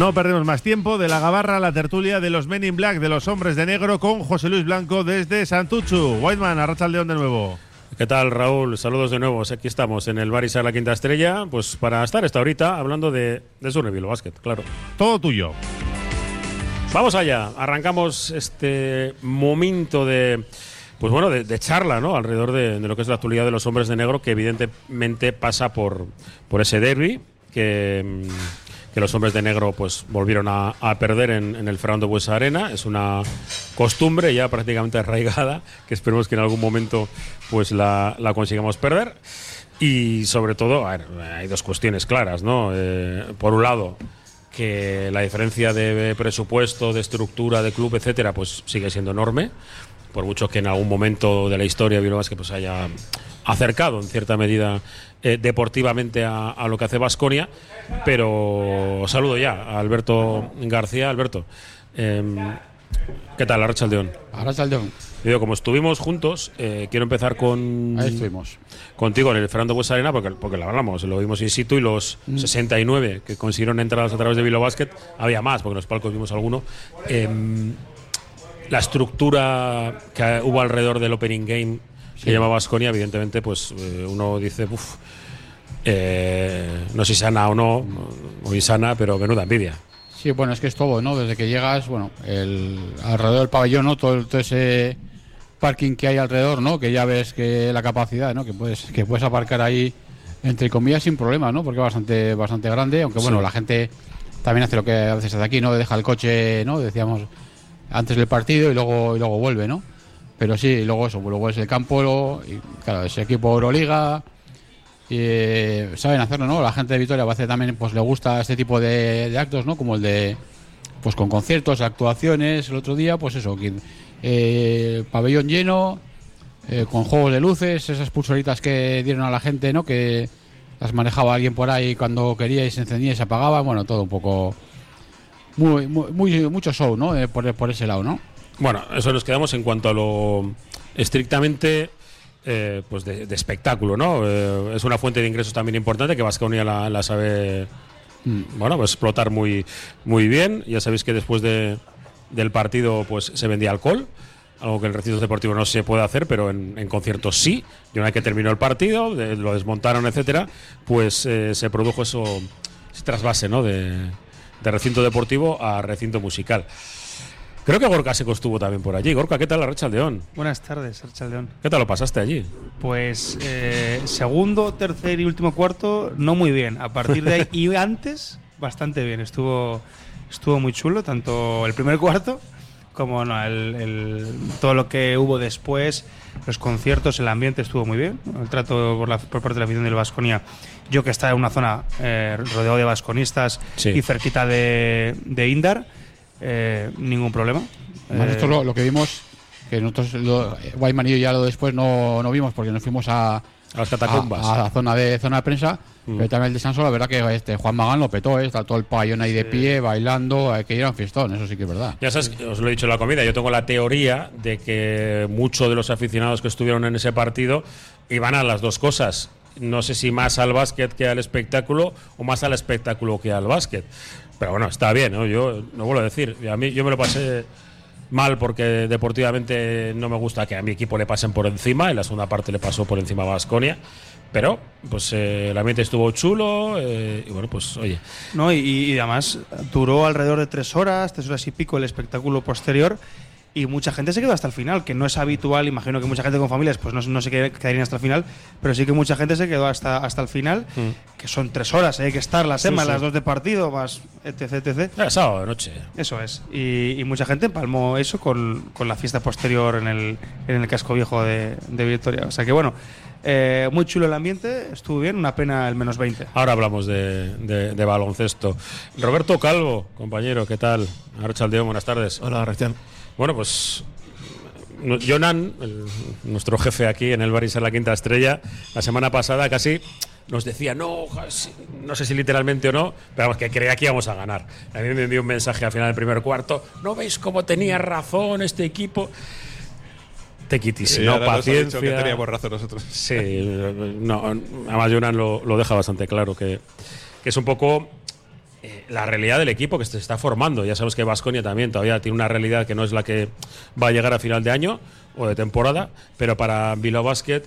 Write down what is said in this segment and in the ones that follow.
No perdemos más tiempo de la gabarra a la tertulia de los Men in Black, de los hombres de negro, con José Luis Blanco desde Santuchu. Whiteman, arracha el león de nuevo. ¿Qué tal, Raúl? Saludos de nuevo. Aquí estamos en el Barisar La Quinta Estrella, pues para estar esta ahorita hablando de, de Surreville Basket, claro. Todo tuyo. Vamos allá. Arrancamos este momento de pues bueno, de, charla, ¿no? Alrededor de, lo que es la actualidad de los hombres de negro, que evidentemente pasa por, por ese derby que, que los hombres de negro pues volvieron a, perder en, el Fernando Buesa Arena. Es una costumbre ya prácticamente arraigada, que esperemos que en algún momento pues la, consigamos perder. Y sobre todo, hay dos cuestiones claras, ¿no? Eh, por un lado, que la diferencia de presupuesto, de estructura, de club, etcétera, pues sigue siendo enorme por mucho que en algún momento de la historia Bilbao que pues haya acercado en cierta medida eh, deportivamente a, lo que hace Vasconia, pero saludo ya a Alberto García. Alberto, em, ¿qué tal, Arrachaldeón? Arrachaldeón. Digo, como estuvimos juntos, eh, quiero empezar con. Ahí estuvimos. Contigo en el Fernando Bues Arena, porque, porque lo hablamos, lo vimos in situ y los 69 mm. que consiguieron entradas a través de Bilbao Basket, había más, porque en los palcos vimos alguno. Em, la estructura que hubo alrededor del opening game que llamaba Asconia, evidentemente, pues eh, uno dice, uff, eh, no sé si sana o no, muy sana, pero menuda envidia. Sí, bueno, es que es todo, ¿no? Desde que llegas, bueno, el, alrededor del pabellón, ¿no? Todo, ese parking que hay alrededor, ¿no? Que ya ves que la capacidad, ¿no? Que puedes, que puedes aparcar ahí, entre comillas, sin problema, ¿no? Porque es bastante, bastante grande, aunque bueno, la gente también hace lo que a veces hace aquí, ¿no? Deja el coche, ¿no? Decíamos antes del partido y luego, y luego vuelve, ¿no? Pero sí, luego eso, luego es el campo, y, claro, ese equipo Euroliga, y, eh, saben hacerlo, ¿no? La gente de Vitoria a también pues le gusta este tipo de, actos, ¿no? Como el de, pues con conciertos, actuaciones, el otro día, pues eso, eh, pabellón lleno, eh, con juegos de luces, esas pulsoritas que dieron a la gente, ¿no? Que las manejaba alguien por ahí cuando quería y se encendía y se apagaba, bueno, todo un poco muy, muy, mucho show, ¿no? Por, por, ese lado, ¿no? Bueno, eso nos quedamos en cuanto a lo estrictamente eh, pues de, espectáculo, ¿no? Eh, es una fuente de ingresos también importante que Vasconia la, la, sabe mm, bueno, pues explotar muy, muy bien. Ya sabéis que después de, del partido pues se vendía alcohol algo que en recintos deportivos no se puede hacer, pero en, conciertos sí. Y una vez que terminó el partido, lo desmontaron, etcétera, pues se produjo eso, ese trasvase, ¿no? De, de recinto deportivo a recinto musical. Creo que Gorka se estuvo también por allí. Gorka, ¿qué tal la León? Buenas tardes, León. ¿Qué tal lo pasaste allí? Pues eh, segundo, tercer y último cuarto, no muy bien. A partir de ahí y antes, bastante bien. Estuvo, estuvo muy chulo, tanto el primer cuarto como no, el, todo lo que hubo después, los conciertos, el ambiente estuvo muy bien. El trato por, la, por parte de la afición del Vasconia, yo que estaba en una zona eh, rodeado de vasconistas y cerquita de, de Indar, eh, ningún problema. esto lo, lo, que vimos, que nosotros, lo, Guayman y yo ya lo después no, no vimos porque nos fuimos a, a las catacumbas. A, la zona de zona de prensa. Mm. Pero también el descanso, la verdad que este Juan Magán lo petó, ¿eh? está todo el payón ahí de pie, bailando, hay que ir a un fiestón, eso sí que es verdad. Ya sabes, os lo he dicho en la comida, yo tengo la teoría de que muchos de los aficionados que estuvieron en ese partido iban a las dos cosas. No sé si más al básquet que al espectáculo o más al espectáculo que al básquet. Pero bueno, está bien, ¿no? Yo no vuelvo a decir, a mí yo me lo pasé mal porque deportivamente no me gusta que a mi equipo le pasen por encima. En la segunda parte le pasó por encima a Vasconia. Pero, pues eh, el estuvo chulo eh, y bueno, pues oye. No, y, y, además duró alrededor de tres horas, tres horas y pico el espectáculo posterior y mucha gente se quedó hasta el final, que no es habitual, imagino que mucha gente con familias pues no, no se quedarían hasta el final, pero sí que mucha gente se quedó hasta, hasta el final, mm. que son tres horas, ¿eh? hay que estar las sí, las dos de partido, más etc. etc. Sábado noche. Eso es, y, mucha gente palmó eso con, con, la fiesta posterior en el, en el casco viejo de, de Victoria. O sea que bueno, eh, muy chulo el ambiente, estuvo bien, una pena el menos 20. Ahora hablamos de, de, baloncesto. Roberto Calvo, compañero, ¿qué tal? Archaldeón, buenas tardes. Hola, Recién. Bueno, pues Jonan, nuestro jefe aquí en el Baris la Quinta Estrella, la semana pasada casi nos decía, no, no sé si literalmente o no, pero vamos, que creía que íbamos a ganar. A mí me envió un mensaje al final del primer cuarto, ¿no veis cómo tenía razón este equipo? Te quitis, no paciencia. que teníamos razón nosotros. Sí, no, además Jonan lo, lo deja bastante claro, que, que es un poco eh, la realidad del equipo que se está formando. Ya sabemos que Vasconia también todavía tiene una realidad que no es la que va a llegar a final de año o de temporada, pero para Bilbao Basket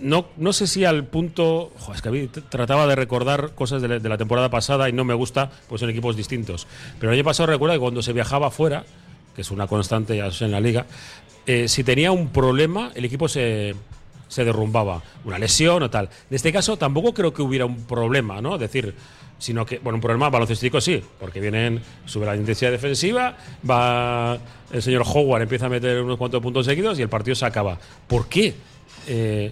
no, no sé si al punto. es que a mí trataba de recordar cosas de la, de la temporada pasada y no me gusta, pues son equipos distintos. Pero el año pasado recuerdo que cuando se viajaba fuera, que es una constante ya en la liga, eh, si tenía un problema, el equipo se, se derrumbaba. Una lesión o tal. En este caso tampoco creo que hubiera un problema, ¿no? Es decir. Sino que, bueno, un problema baloncestístico sí, porque vienen, sube la intensidad defensiva, va el señor Howard, empieza a meter unos cuantos puntos seguidos y el partido se acaba. ¿Por qué? Eh,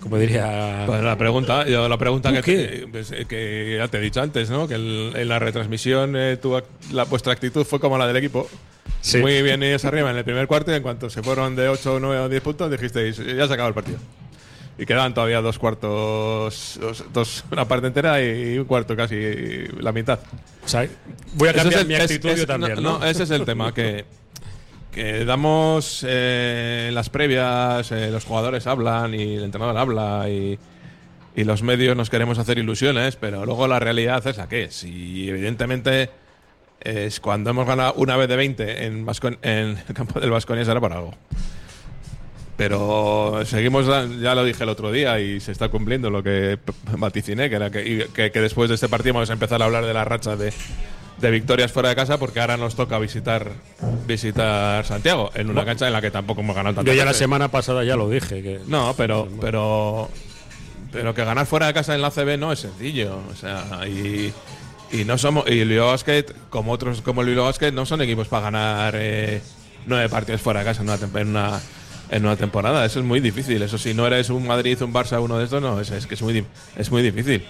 como diría. Pues la pregunta, yo la pregunta ¿Tú que, te- pues, eh, que ya te he dicho antes, ¿no? Que el- en la retransmisión eh, tu la, vuestra actitud fue como la del equipo. Sí. Muy bien ellos arriba en el primer cuarto y en cuanto se fueron de 8, 9 o 10 puntos dijisteis, ya se acabó el partido. Y quedaban todavía dos cuartos, dos, dos- una parte entera y un cuarto casi, la mitad. O sea, voy a cambiar es mi es- actitud es- yo también. no, ¿no? ese es el tema, que, que damos eh, las previas, eh, los jugadores hablan y el entrenador habla y, y los medios nos queremos hacer ilusiones, pero luego la realidad es la que es. Y evidentemente es cuando hemos ganado una vez de 20 en, en el campo del Vasconia será por algo. Pero seguimos, ya lo dije el otro día y se está cumpliendo lo que vaticiné, que era que, que, que después de este partido vamos a empezar a hablar de la racha de, de victorias fuera de casa porque ahora nos toca visitar visitar Santiago en una cancha en la que tampoco hemos ganado tanto. Yo ya la semana pasada ya lo dije. Que No, pero, pero, pero que ganar fuera de casa en la CB no es sencillo. O sea, y, y no somos y el Bilbao Basket, como otros como el Basket, no son equipos para ganar eh, nueve partidos fuera de casa en una, en una en una temporada. Eso es muy difícil. Eso si no eres un Madrid, un Barça, uno de estos, no, es, es que es muy, es muy difícil.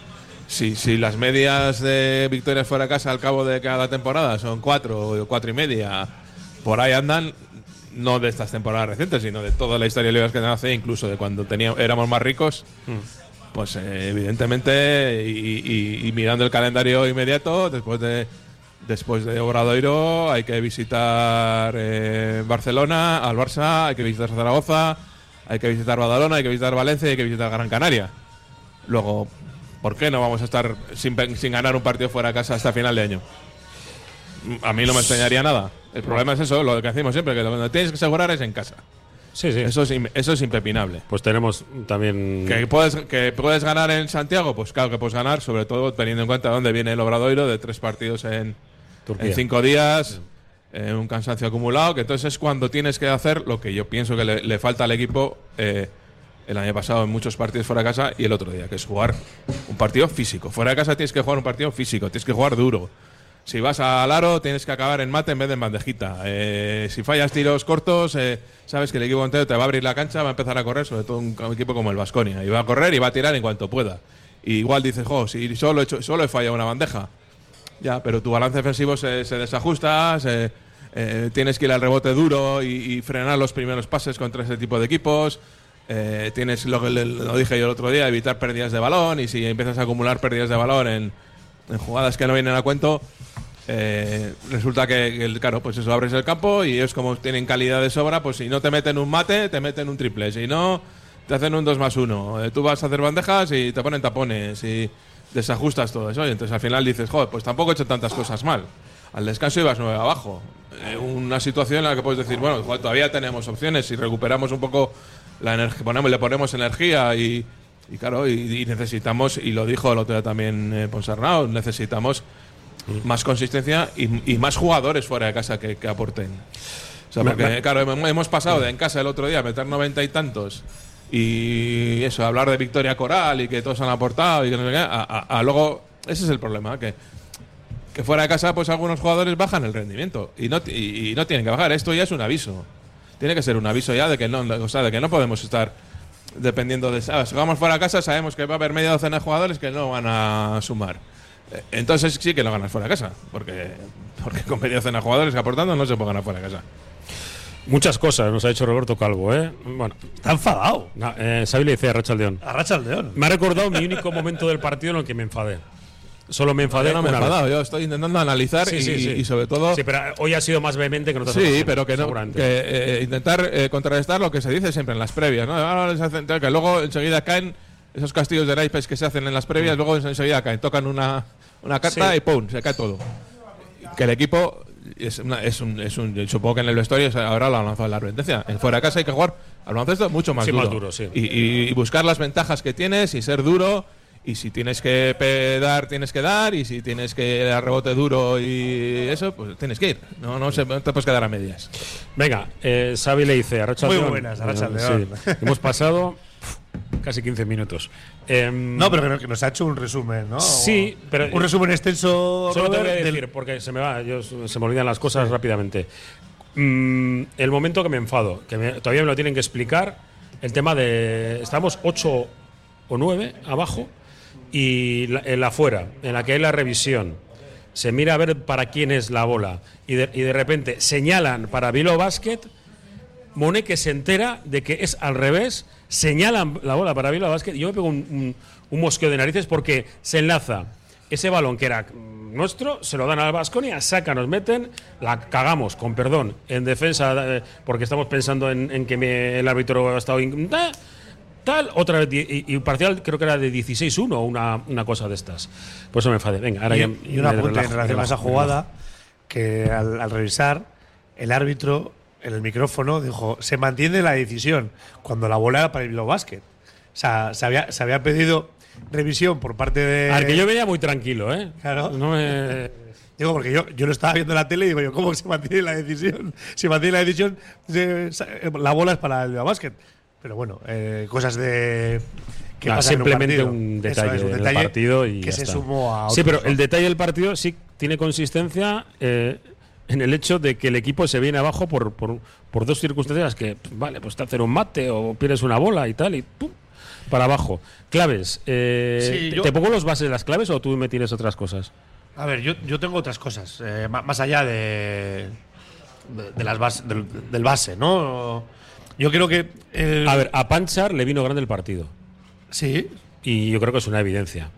Si, si las medias de victorias fuera casa al cabo de cada temporada son cuatro o cuatro y media, por ahí andan, no de estas temporadas recientes, sino de toda la historia de ligas que hace, incluso de cuando teníamos, éramos más ricos, pues eh, evidentemente, y, y- y mirando el calendario inmediato, después de después de Obradoiro hay que visitar eh, Barcelona, al Barça, hay que visitar Zaragoza, hay que visitar Badalona, hay que visitar Valencia y hay que visitar Gran Canaria. Luego, ¿por qué no vamos a estar sin, sin ganar un partido fuera de casa hasta final de año? A mí no me extrañaría nada. El problema es eso, lo que decimos siempre, que lo que tienes que asegurar es en casa. sí, sí. Eso es, eso es impepinable. Pues tenemos también. ¿Que puedes, ¿Que puedes ganar en Santiago? Pues claro que puedes ganar, sobre todo teniendo en cuenta dónde viene el Obradoiro de tres partidos en, Turquía. en cinco días, eh, un cansancio acumulado, que entonces es cuando tienes que hacer lo que yo pienso que le, le falta al equipo eh, el año pasado en muchos partidos fuera de casa y el otro día, que es jugar un partido físico. Fuera de casa tienes que jugar un partido físico, tienes que jugar duro. Si vas al aro, tienes que acabar en mate en vez de en bandejita. Eh, si fallas tiros cortos, eh, sabes que el equipo entero te va a abrir la cancha, va a empezar a correr, sobre todo un equipo como el Vasconia. Y va a correr y va a tirar en cuanto pueda. Y igual dices, jo, si solo he, hecho, solo he fallado una bandeja. Ya, pero tu balance defensivo se, se desajusta, eh, tienes que ir al rebote duro y, frenar los primeros pases contra ese tipo de equipos. Eh, tienes lo que lo dije yo el otro día, evitar pérdidas de balón y si empiezas a acumular pérdidas de balón en, jugadas que no vienen a cuento, eh, resulta que, claro, pues eso abres el campo y ellos como tienen calidad de sobra, pues si no te meten un mate, te meten un triple, si no, te hacen un 2 más 1. tú vas a hacer bandejas y te ponen tapones y desajustas todo eso. Y entonces al final dices, joder, pues tampoco he hecho tantas cosas mal. Al descanso ibas 9 abajo. Eh, una situación en la que puedes decir, bueno, joder, todavía tenemos opciones si recuperamos un poco la energía, ponemos, le ponemos energía y, y claro, y, y necesitamos, y lo dijo el otro día también eh, Ponsarnau, necesitamos más consistencia y, y más jugadores fuera de casa que, que aporten. O sea, porque, claro, hemos hemos pasado de en casa el otro día a meter noventa y tantos y eso, hablar de victoria coral y que todos han aportado y que no sé qué, luego, ese es el problema, que, que fuera de casa pues algunos jugadores bajan el rendimiento y no, y, y no tienen que bajar. Esto ya es un aviso. Tiene que ser un aviso ya de que no, de que no podemos estar dependiendo de... ¿sabes? Si vamos fuera de casa sabemos que va a haber media docena de jugadores que no van a sumar. Eh, Entonces sí que lo ganas fuera de casa, porque, porque con media docena de jugadores aportando no se puede ganar fuera de casa. Muchas cosas nos ha dicho Roberto Calvo, ¿eh? Bueno, Está enfadado. na- eh, le dice a Rachaldeón. Arracha el león. Me ha recordado mi único momento del partido en el que me enfadé. Solo me enfadé no me vez. enfadado, yo estoy intentando analizar Sí, y, sí, sí. y sobre todo... Sí, pero hoy ha sido más vehemente que en otras Sí, ocasiones, pero que no. Que, eh, intentar eh, contrarrestar lo que se dice siempre en las previas, ¿no? Que luego enseguida caen esos castillos de naipes que se hacen en las previas, luego enseguida caen, tocan una, una carta Sí. y ¡pum! se cae todo. Que el equipo es, una- es un, es un- supongo que en el vestuario ahora lo han lanzado la advertencia. En fuera de casa hay que jugar al baloncesto mucho más Sí, duro. más duro, sí. y, y- y buscar las ventajas que tienes y ser duro. Y si tienes que dar, tienes que dar. Y si tienes que dar rebote duro y eso, pues tienes que ir. No, no, se- no te puedes quedar a medias. Venga, eh, Xavi le dice, Arracha Muy León. buenas, Arracha León. sí. Hemos pasado casi 15 minutos. Em, No, pero que, no- que nos ha hecho un resumen, ¿no? Sí, pero- Un resumen extenso, Solo te voy a del- decir, porque se me va, yo- se me olvidan las cosas rápidamente. Mm, el momento que me enfado, que me- todavía me lo tienen que explicar, el tema de. Estamos 8 o 9 abajo y la, en la afuera, en la que hay la revisión, se mira a ver para quién es la bola y de, y de repente señalan para Vilo Basket. Moné que se entera de que es al revés, señalan la bola para Vila Basket yo me pego un, un, un mosqueo de narices porque se enlaza ese balón que era nuestro, se lo dan al Vasconia, saca, nos meten, la cagamos, con perdón, en defensa, eh, porque estamos pensando en, en que me- el árbitro ha estado. in- ta- Tal, otra vez, y, y parcial creo que era de 16-1 o una, una cosa de estas. Por eso me enfadé. Venga, ahora y, ya. y un me apunte en relación a esa jugada, que al, al revisar, el árbitro en el micrófono dijo, se mantiene la decisión cuando la bola era para el Bilbao Basket. O sea, se había, se había pedido revisión por parte de... relajo. A ver, que yo venía muy tranquilo, ¿eh? Claro. No me. Digo, porque yo, yo lo estaba viendo en la tele y digo yo, ¿cómo se mantiene la decisión? Si mantiene la decisión, se- la bola es para el Bilbao Basket. Pero bueno, eh, cosas de... que en simplemente un detalle es, un del partido y que ya se está. sumó a Sí, pero ¿no? el detalle del partido sí tiene consistencia eh, en el hecho de que el equipo se viene abajo por, por, por dos circunstancias que, vale, pues te hacen un mate o pierdes una bola y tal y ¡pum! para abajo. Claves. eh, Sí, ¿te- yo- ¿Te pongo los bases de las claves o tú me tienes otras cosas? A ver, yo, yo tengo otras cosas, eh, más allá de, de, de las bas- del, del base, ¿no? Yo creo que. el- A ver, a Panchar le vino grande el partido Sí, y yo creo que es una evidencia.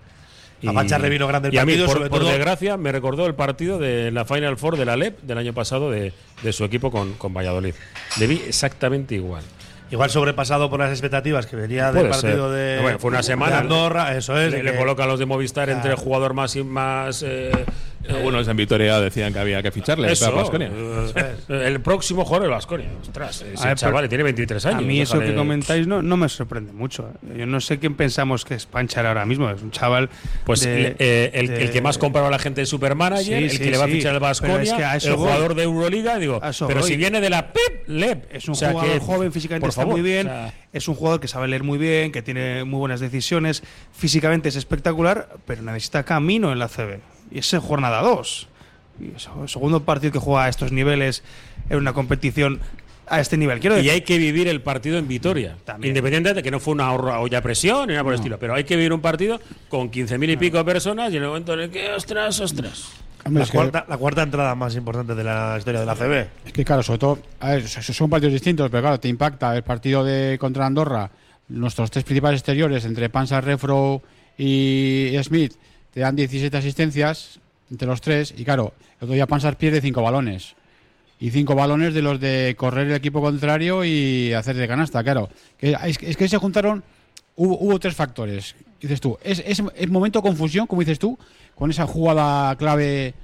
A Panchar le vino grande el y a mí, partido, por, sobre por todo- desgracia, me recordó el partido de la Final Four de la LEP del año pasado de, de su equipo con, con Valladolid. Le vi exactamente igual. igual sobrepasado por las expectativas que venía del partido ser. de. Bueno, fue una semana. de Andorra, eso es. Le, de le que- colocan los de Movistar entre el jugador más y más. eh, Algunos en Vitoria decían que había que ficharle eso, para Baskonia. el próximo jugador de Vasconia. Ostras, ese ver, chaval tiene 23 años. A mí eso que comentáis no, no me sorprende mucho. ¿eh? Yo no sé quién pensamos que es Panchar ahora mismo. Es un chaval. Pues de- eh, el, de- el que más compraba la gente de Supermanager, Sí, el sí, que le va a fichar es Vasconia, que a el voy. jugador de Euroliga, digo, A pero voy. si viene de la PEP, LEP. Es un O sea jugador que, joven, físicamente por está favor, muy bien. o sea, es un jugador que sabe leer muy bien, que tiene muy buenas decisiones. Físicamente es espectacular, pero necesita camino en la CB. Y es en jornada 2. Y es el segundo partido que juega a estos niveles en una competición a este nivel. Quiero y decir, hay que vivir el partido en Vitoria. También. Independiente de que no fue una olla presión ni nada por el estilo. Pero hay que vivir un partido con 15.000 y pico personas y en el momento en el que, ostras, ostras. La es que- cuarta, la cuarta entrada más importante de la historia de la CB. Es que claro, sobre todo, a ver, so- son partidos distintos, pero claro, te impacta el partido de contra Andorra, nuestros tres principales exteriores, entre Panza, Refro y Smith, te dan 17 asistencias entre los tres, y claro, el otro día Panzar pierde cinco balones. Y cinco balones de los de correr el equipo contrario y hacer de canasta, claro. Es que se juntaron, hubo, hubo tres factores. Dices tú, es, es, es momento de confusión, como dices tú, con esa jugada clave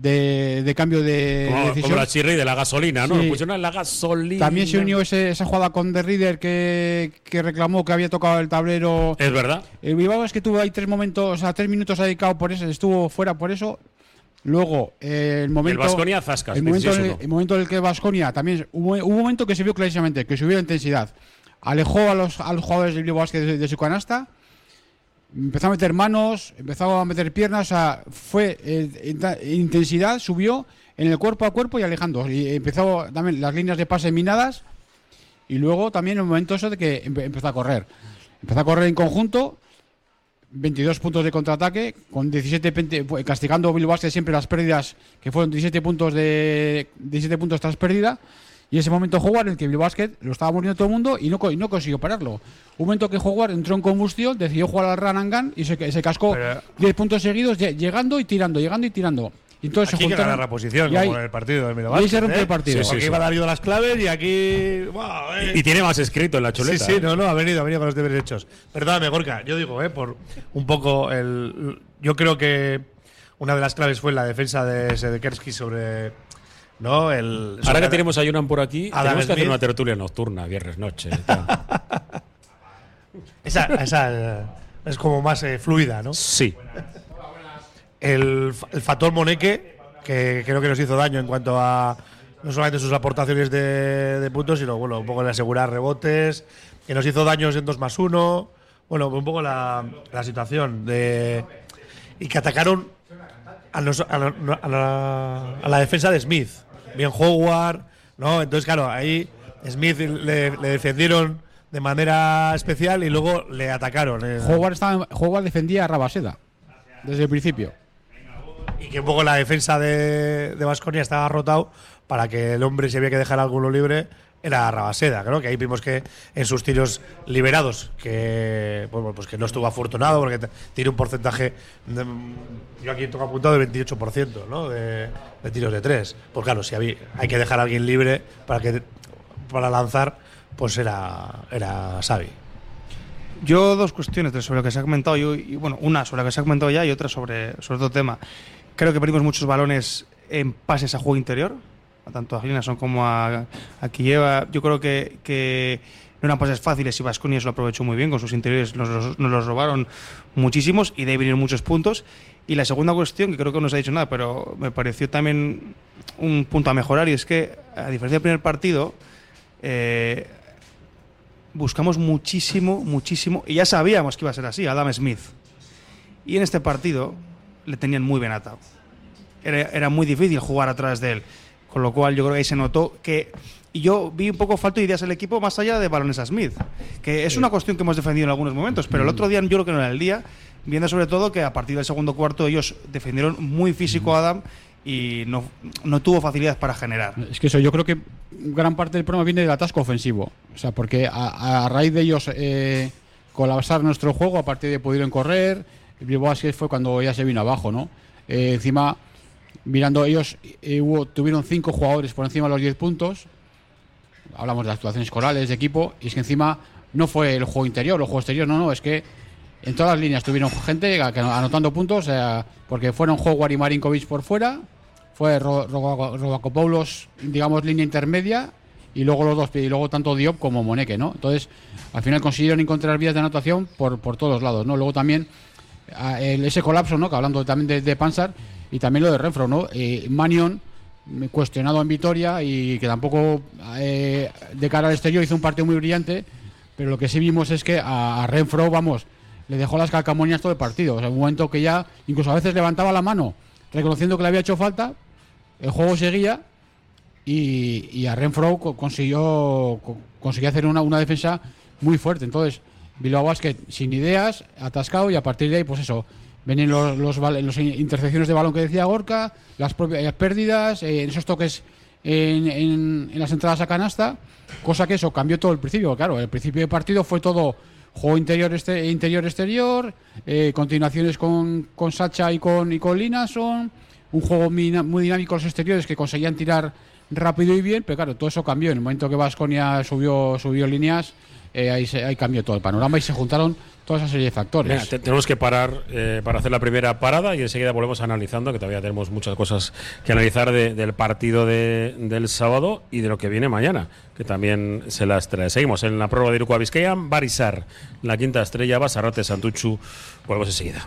de, de cambio de Como, decisión. como la chirri de la gasolina, ¿no? Sí. Pusieron en la gasolina. También se unió ese- esa jugada con The Reader que, que reclamó que había tocado el tablero. Es verdad. El Bilbao es que tuvo ahí tres momentos, o sea, tres minutos dedicado por eso, estuvo fuera por eso. Luego, eh, el momento. El Baskonia zascas. el, momento en el, 16-1. el momento en el que Vasconia también. Hubo, hubo un momento que se vio clarísimamente, que subió la intensidad. Alejó a los, a los jugadores del Bilbao de, de su canasta. Empezó a meter manos, empezó a meter piernas, o sea, fue eh, intensidad, subió en el cuerpo a cuerpo y alejando. Y empezó también las líneas de pase minadas. Y luego también el momento eso de que empe- empezó a correr. Empezó a correr en conjunto, 22 puntos de contraataque, con 17 pente- pu- castigando a Bilbao siempre las pérdidas, que fueron 17 puntos de 17 puntos tras pérdida. Y ese momento jugar en el que Bilbao Basket lo estaba muriendo todo el mundo y no, y no consiguió pararlo. Un momento que jugar entró en combustión, decidió jugar al run and gun y se, se cascó Pero- 10 puntos seguidos, lle- llegando y tirando, llegando y tirando. Y entonces Aquí se que juntaron- ganar la posición, y ahí- como en el partido del y ahí se rompe el partido. Sí, sí, Porque sí. Darío las claves y aquí. ¡buah, eh! Y tiene más escrito en la chuleta. Sí, sí, ¿eh? no, no, ha venido, ha venido con los deberes hechos. Perdóname, Gorka, yo digo, eh, por un poco el. Yo creo que una de las claves fue la defensa de Sedekerski sobre. ¿No? El, Ahora que tenemos a Jonan por aquí, Adam tenemos que hacer una tertulia nocturna, viernes noche. tal. Esa, esa, eh, es como más eh, fluida, ¿no? sí. El, el factor Moneque, que creo que nos hizo daño en cuanto a no solamente sus aportaciones de, de puntos, sino bueno, un poco el asegurar rebotes, que nos hizo daños en 2 más 1. Bueno, un poco la, la situación de. Y que atacaron a, los- a la, a la- a la defensa de Smith. Bien Howard, ¿no? Entonces, claro, ahí Smith le, le defendieron de manera especial y luego le atacaron. eh. Howard, estaba- Howard defendía a Rabaseda desde el principio. y que un poco la defensa de Vasconia estaba rotado para que el hombre, si había que dejar alguno libre, era Rabaseda, creo que ahí vimos que en sus tiros liberados, que bueno, pues que no estuvo afortunado porque tiene un porcentaje, de- yo aquí tengo apuntado del 28%, ¿no? De, de tiros de tres. Pues claro, si había- hay que dejar a alguien libre para que para lanzar, pues era era Xavi. Yo dos cuestiones de sobre lo que se ha comentado yo, y bueno, una sobre lo que se ha comentado ya y otra sobre, sobre otro tema. Creo que perdimos muchos balones en pases a juego interior, tanto a Glinason como a, a Kieva. Yo creo que, que no eran pases fáciles y Vasconia eso lo aprovechó muy bien, con sus interiores nos, los- nos los robaron muchísimos y de ahí vinieron muchos puntos. Y la segunda cuestión, que creo que no se ha dicho nada, pero me pareció también un punto a mejorar, y es que, a diferencia del primer partido, eh, buscamos muchísimo, muchísimo, y ya sabíamos que iba a ser así, Adam Smith. Y en este partido le tenían muy bien atado. Era, era muy difícil jugar atrás de él. Con lo cual yo creo que ahí se notó que... Y yo vi un poco falta de ideas del equipo más allá de balones a Smith. Que es una cuestión que hemos defendido en algunos momentos, pero el otro día yo creo que no era el día. Viendo sobre todo que a partir del segundo cuarto ellos defendieron muy físico a Adam y no, no tuvo facilidades para generar. Es que eso, yo creo que gran parte del problema viene del atasco ofensivo. O sea, porque a, a raíz de ellos eh, colapsar nuestro juego, a partir de pudieron correr, el Bilbao fue cuando ya se vino abajo, ¿no? Eh, encima, mirando ellos, eh, tuvieron cinco jugadores por encima de los 10 puntos. Hablamos de actuaciones corales de equipo, y es que encima no fue el juego interior, el juego exterior, no, no, es que en todas las líneas tuvieron gente anotando puntos, eh, porque fueron Howard y Marinkovic por fuera, fue Ro- Ro- Robacopoulos, digamos, línea intermedia, y luego los dos, y luego tanto Diop como Moneque, ¿no? Entonces, al final consiguieron encontrar vías de anotación por, por todos lados, ¿no? Luego también a- el- ese colapso, ¿no? Que hablando también de, de Pansar, y también lo de Renfro, ¿no? Eh, Manion, cuestionado en Vitoria, y que tampoco eh, de cara al exterior hizo un partido muy brillante, pero lo que sí vimos es que a, a Renfro, vamos, le dejó las calcamonías todo el partido. O un momento que ya, incluso a veces levantaba la mano, reconociendo que le había hecho falta, el juego seguía y, y a Renfro co- consiguió, co- consiguió hacer una, una defensa muy fuerte. Entonces, Bilbao Basket sin ideas, atascado y a partir de ahí, pues eso, vienen los, los, los de balón que decía Gorka, las propias las pérdidas, eh, esos toques en, las entradas a canasta, cosa que eso cambió todo el principio. Claro, el principio del partido fue todo juego interior este interior exterior, eh, continuaciones con, con Sacha y con, y con Linason, un juego muy, muy dinámico los exteriores que conseguían tirar rápido y bien, pero claro, todo eso cambió. En el momento que Vasconia subió, subió líneas, eh, ahí, se- ahí cambió todo el panorama y se juntaron toda esa serie factores. Tenemos que parar eh, para hacer la primera parada y enseguida volvemos analizando, que todavía tenemos muchas cosas que analizar de- del partido de- del sábado y de lo que viene mañana, que también se las trae. Seguimos en la prueba de Iruko Vizcaya, Barisar, la quinta estrella, Basarrate, Santuchu. Volvemos enseguida.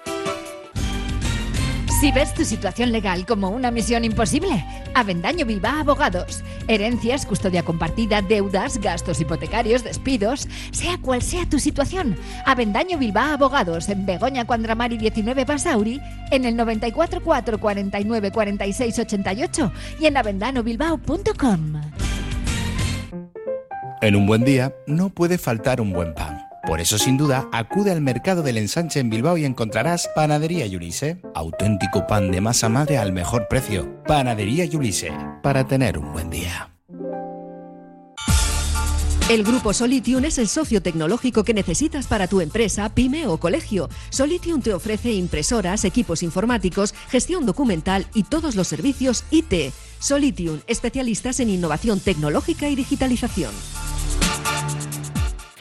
Si ves tu situación legal como una misión imposible, Avendaño Bilbao Abogados. Herencias, custodia compartida, deudas, gastos hipotecarios, despidos, sea cual sea tu situación. Avendaño Bilbao Abogados en Begoña Cuandramari 19 Basauri, en el 94 4 49 46 88 y en avendanobilbao.com. En un buen día no puede faltar un buen pan. Por eso, sin duda, acude al mercado del ensanche en Bilbao y encontrarás Panadería Yulise. Auténtico pan de masa madre al mejor precio. Panadería Yulise. Para tener un buen día. El grupo Solitium es el socio tecnológico que necesitas para tu empresa, pyme o colegio. Solitium te ofrece impresoras, equipos informáticos, gestión documental y todos los servicios IT. Solitium, especialistas en innovación tecnológica y digitalización.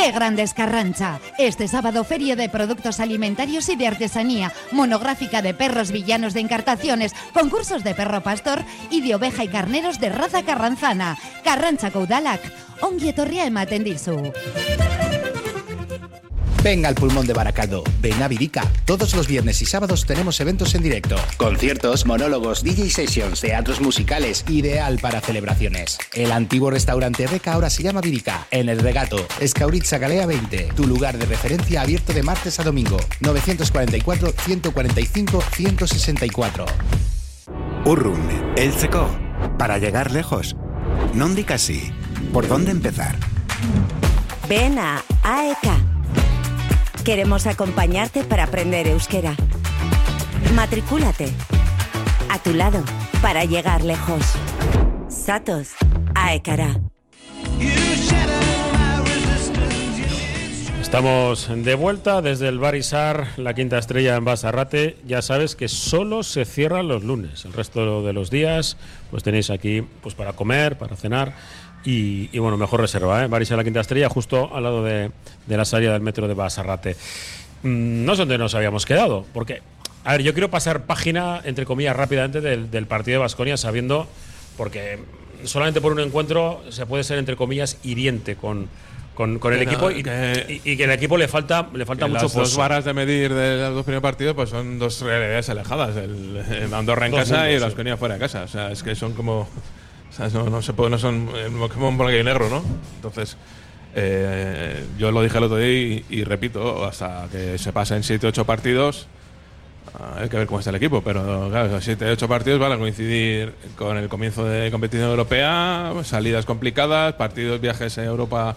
¡Qué grande es Carrancha! Este sábado, Feria de Productos Alimentarios y de Artesanía, monográfica de perros villanos de encartaciones, concursos de perro pastor y de oveja y carneros de raza carranzana. Carrancha Caudalac, ongi etorria. Venga al pulmón de Baracaldo, ven a Virica. Todos los viernes y sábados tenemos eventos en directo. Conciertos, monólogos, DJ sessions, teatros musicales, ideal para celebraciones. El antiguo restaurante Reca ahora se llama Virica, en el regato, Escauritza Galea 20, tu lugar de referencia abierto de martes a domingo, 944-145-164. Urrun, Eltzeko. Para llegar lejos. Non casi. ¿Por dónde empezar? Ven a AEK. Queremos acompañarte para aprender euskera. Matricúlate. A tu lado, para llegar lejos. Satos, Aekara. Estamos de vuelta desde el Barisar, la quinta estrella en Basarrate. Ya sabes que solo se cierran los lunes. El resto de los días, pues tenéis aquí pues para comer, para cenar. Y, y bueno, mejor reserva, ¿eh? Barisar, la quinta estrella, justo al lado de, de la salida del metro de Basarrate. Mm, no sé dónde nos habíamos quedado, porque, a ver, yo quiero pasar página, entre comillas, rápidamente del, del partido de Basconia, sabiendo, porque solamente por un encuentro se puede ser, entre comillas, hiriente con, con, con el no, equipo y que- y, y que el equipo le falta, le falta mucho las dos varas de medir de los dos primeros partidos pues son dos realidades alejadas. El, el Andorra en Dos casa mundos, y sí. las Conia fuera de casa. O sea, es que son como. O sea, no, no se puede, no son eh, como un blanco y negro, ¿no? Entonces, eh, yo lo dije el otro día y, y repito, hasta que se pasen 7-8 partidos, ah, hay que ver cómo está el equipo. Pero claro, esos 7-8 partidos van a coincidir con el comienzo de competición europea, salidas complicadas, partidos, viajes en Europa.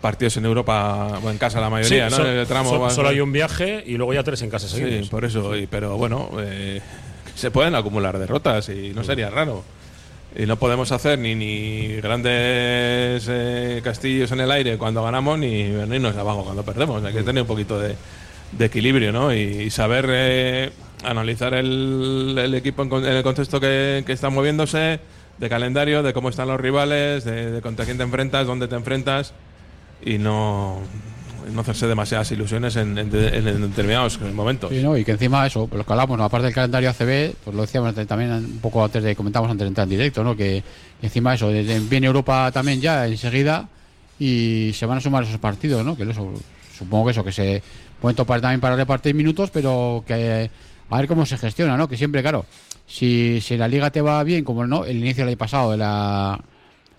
Partidos en Europa, bueno, en casa la mayoría, Sí, ¿no? so- En el tramo so- va- solo hay un viaje y luego ya tres en casa Sí, por eso. y- pero bueno, eh, se pueden acumular derrotas y no sería raro. Y no podemos hacer ni, ni grandes eh, castillos en el aire cuando ganamos, ni venirnos abajo cuando perdemos. Hay que tener un poquito de, de equilibrio, ¿no? Y, y saber eh, analizar el, el equipo en, en el contexto que, que está moviéndose, de calendario, de cómo están los rivales, de, de contra quién te enfrentas, dónde te enfrentas y no, no hacerse demasiadas ilusiones en, en de- en determinados momentos. Sí, ¿no? Y que encima eso, pues lo que hablamos, ¿no? aparte del calendario ACB, pues lo decíamos también un poco antes de comentamos antes de entrar en directo, ¿no? Que, encima eso, viene Europa también ya enseguida y se van a sumar esos partidos, ¿no? Que eso, supongo que eso, que se pueden topar también para repartir minutos, pero que a ver cómo se gestiona, ¿no? Que siempre, claro, si, si la liga te va bien, como no, el inicio del año pasado de la,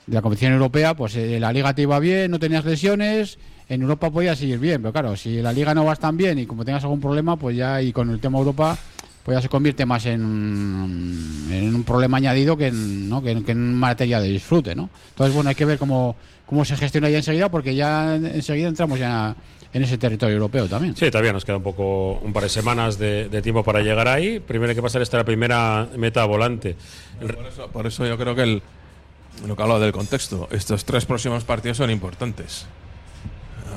de la competición europea, pues eh, la liga te iba bien, no tenías lesiones, en Europa podías seguir bien, pero claro, si la liga no vas tan bien y como tengas algún problema, pues ya y con el tema Europa, pues ya se convierte más en, en un problema añadido que en, ¿no? que, en- que en materia de disfrute, ¿no? Entonces, bueno, hay que ver cómo, cómo se gestiona ya enseguida, porque ya enseguida entramos ya en ese territorio europeo también. Sí, todavía nos queda un poco, un par de semanas de, de tiempo para llegar ahí. Primero hay que pasar esta la primera meta volante. Por eso, por eso yo creo que el, lo que hablo del contexto, estos tres próximos partidos son importantes.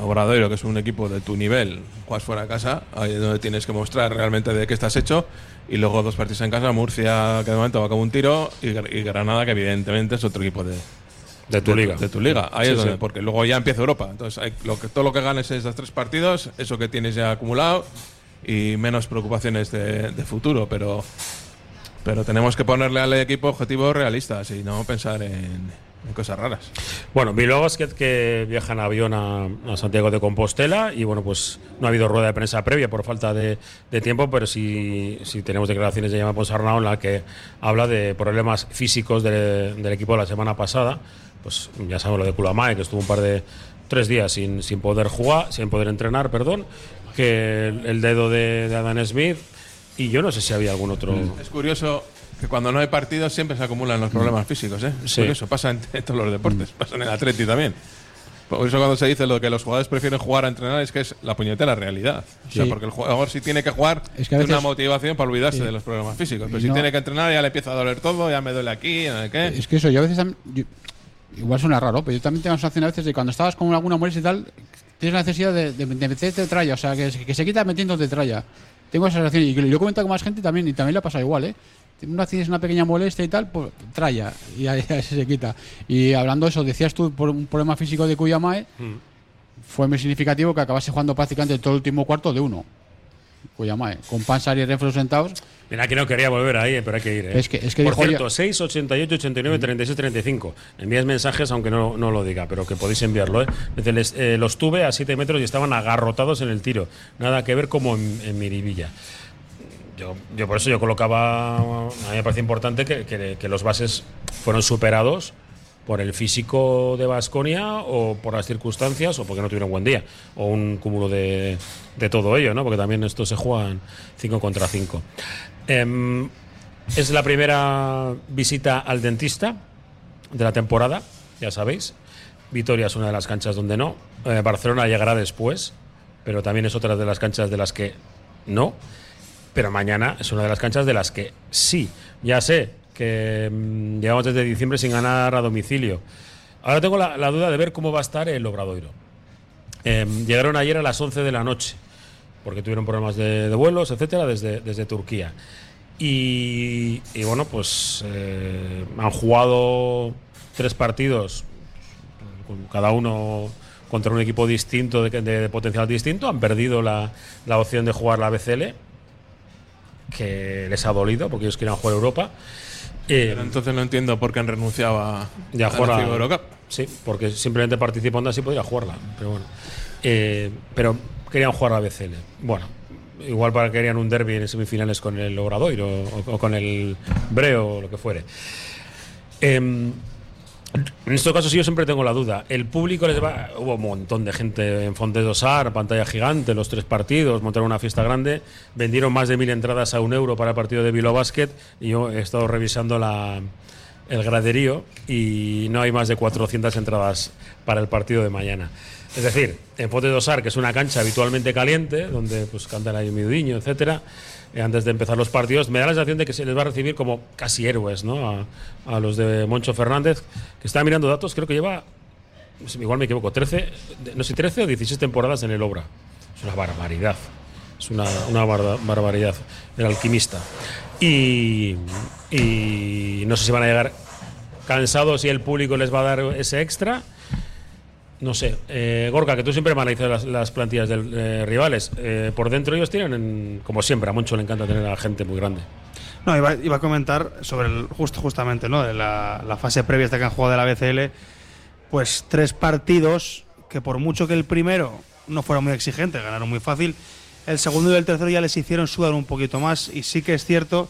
Obradoiro, que es un equipo de tu nivel, juegas fuera de casa, ahí es donde tienes que mostrar realmente de qué estás hecho. Y luego dos partidos en casa, Murcia, que de momento va como un tiro, y, Gr- y Granada, que evidentemente es otro equipo de, De tu liga. De tu liga. Ahí Sí, es donde, sí. porque luego ya empieza Europa. Entonces, hay- lo que, todo lo que ganes es esos tres partidos, eso que tienes ya acumulado y menos preocupaciones de, de futuro. Pero, pero tenemos que ponerle al equipo objetivos realistas y no pensar en, en cosas raras. Bueno, Bilbao Basket que viaja en avión a, a Santiago de Compostela y bueno, pues no ha habido rueda de prensa previa por falta de, de tiempo, pero sí, sí tenemos declaraciones de Llama Ponsarnau en la que habla de problemas físicos de- del equipo la semana pasada. Pues ya sabemos lo de Kulamae, que estuvo un par de tres días sin, sin poder jugar, sin poder entrenar, perdón, que el, el dedo de, de Adam Smith y yo no sé si había algún otro. Es curioso que cuando no hay partidos siempre se acumulan los problemas físicos. ¿eh? Sí. curioso, pasa en, en todos los deportes, pasa en el atleti también. Por eso cuando se dice lo que los jugadores prefieren jugar a entrenar es que es la puñetera realidad. O sea, Sí. porque el jugador si tiene que jugar Es que tiene una veces- motivación para olvidarse Sí. de los problemas físicos. Pero si tiene que entrenar ya le empieza a doler todo, ya me duele aquí, no sé qué. Es que eso, yo a veces. yo- igual suena raro, pero yo también tengo la sensación a veces de cuando estabas con alguna molestia y tal, tienes la necesidad de, de, de meterte tralla, o sea, que, se- que se quita metiéndote tralla. Tengo esa sensación y lo he comentado con más gente también, y también le ha pasado igual, ¿eh? Una tienes una pequeña molestia y tal, pues tralla, y ahí, ahí se quita. Y hablando de eso, decías tú por un problema físico de Cuyamae, fue muy significativo que acabase jugando prácticamente todo el último cuarto de uno. Cuyamae, con Pansar y Renfro sentados. Mira que no quería volver ahí, eh, pero hay que ir. eh. Es que- es que Por cierto, 6, 88, 89, 36, 35. Envías mensajes, aunque no, no lo diga, pero que podéis enviarlo. ¿eh? Les- eh, los tuve a 7 metros y estaban agarrotados en el tiro. Nada que ver como en, en Miribilla. Yo, yo por eso yo colocaba, a mí me parece importante que, los bases fueron superados por el físico de Vasconia o por las circunstancias o porque no tuvieron buen día o un cúmulo de, de todo ello, ¿no? Porque también estos se juegan 5 contra 5. es la primera visita al dentista de la temporada, ya sabéis. Vitoria es una de las canchas donde no. Eh, Barcelona llegará después, pero también es otra de las canchas de las que no. Pero mañana es una de las canchas de las que sí. Ya sé que mm, llevamos desde diciembre sin ganar a domicilio. Ahora tengo la, duda de ver cómo va a estar el Obradoiro. Eh, llegaron ayer a las 11 de la noche, porque tuvieron problemas de, vuelos, etcétera, desde, desde Turquía. Y, bueno, pues eh, han jugado tres partidos, cada uno contra un equipo distinto, de, de potencial distinto. Han perdido la, la opción de jugar la BCL, que les ha dolido, porque ellos querían jugar Europa. Eh, Pero entonces no entiendo por qué han renunciado a, ya a jugar la Eurocup. Sí, porque simplemente participando así podría jugarla. Pero bueno. Eh, pero querían jugar la BCL. Bueno, igual para querían un derby en semifinales con el Obradoiro o, o con el Breo o lo que fuere. Em, en estos casos yo siempre tengo la duda. El público les va. Hubo un montón de gente en Fontes Dosar, pantalla gigante, los tres partidos, montaron una fiesta grande. Vendieron más de mil entradas a un euro para el partido de Bilbao Basket. Y yo he estado revisando la, el graderío y no hay más de 400 entradas para el partido de mañana. Es decir, en Fontes Dosar, que es una cancha habitualmente caliente, donde pues cantan ahí Miudiño, etcétera, eh, antes de empezar los partidos, me da la sensación de que se les va a recibir como casi héroes, ¿no? A, a los de Moncho Fernández, que está mirando datos, creo que lleva, igual me equivoco, 13, no sé, 13 o 16 temporadas en el Obra. Es una barbaridad. Es una, una barba- barbaridad. El alquimista. Y, y no sé si van a llegar cansados y el público les va a dar ese extra. No sé, eh, Gorka, que tú siempre analizas las, las plantillas de eh, rivales. Eh, por dentro ellos tienen, en- como siempre, a Moncho le encanta tener a gente muy grande. No, iba, a comentar sobre el, justamente, ¿no? De la, fase previa hasta que han jugado de la BCL, pues tres partidos que por mucho que el primero no fuera muy exigente, ganaron muy fácil, el segundo y el tercero ya les hicieron sudar un poquito más y sí que es cierto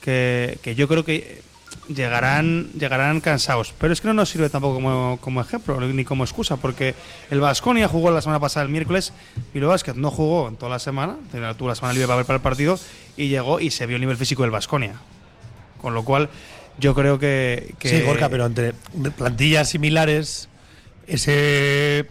que yo creo que llegarán llegarán cansados, pero es que no nos sirve tampoco como, como ejemplo ni como excusa, porque el Vasconia jugó la semana pasada el miércoles y el Basket no jugó en toda la semana, tenía- tuvo la semana libre para ver para el partido y llegó y se vio el nivel físico del Vasconia. Con lo cual, yo creo que. que Sí, Gorka, pero entre plantillas similares, ese,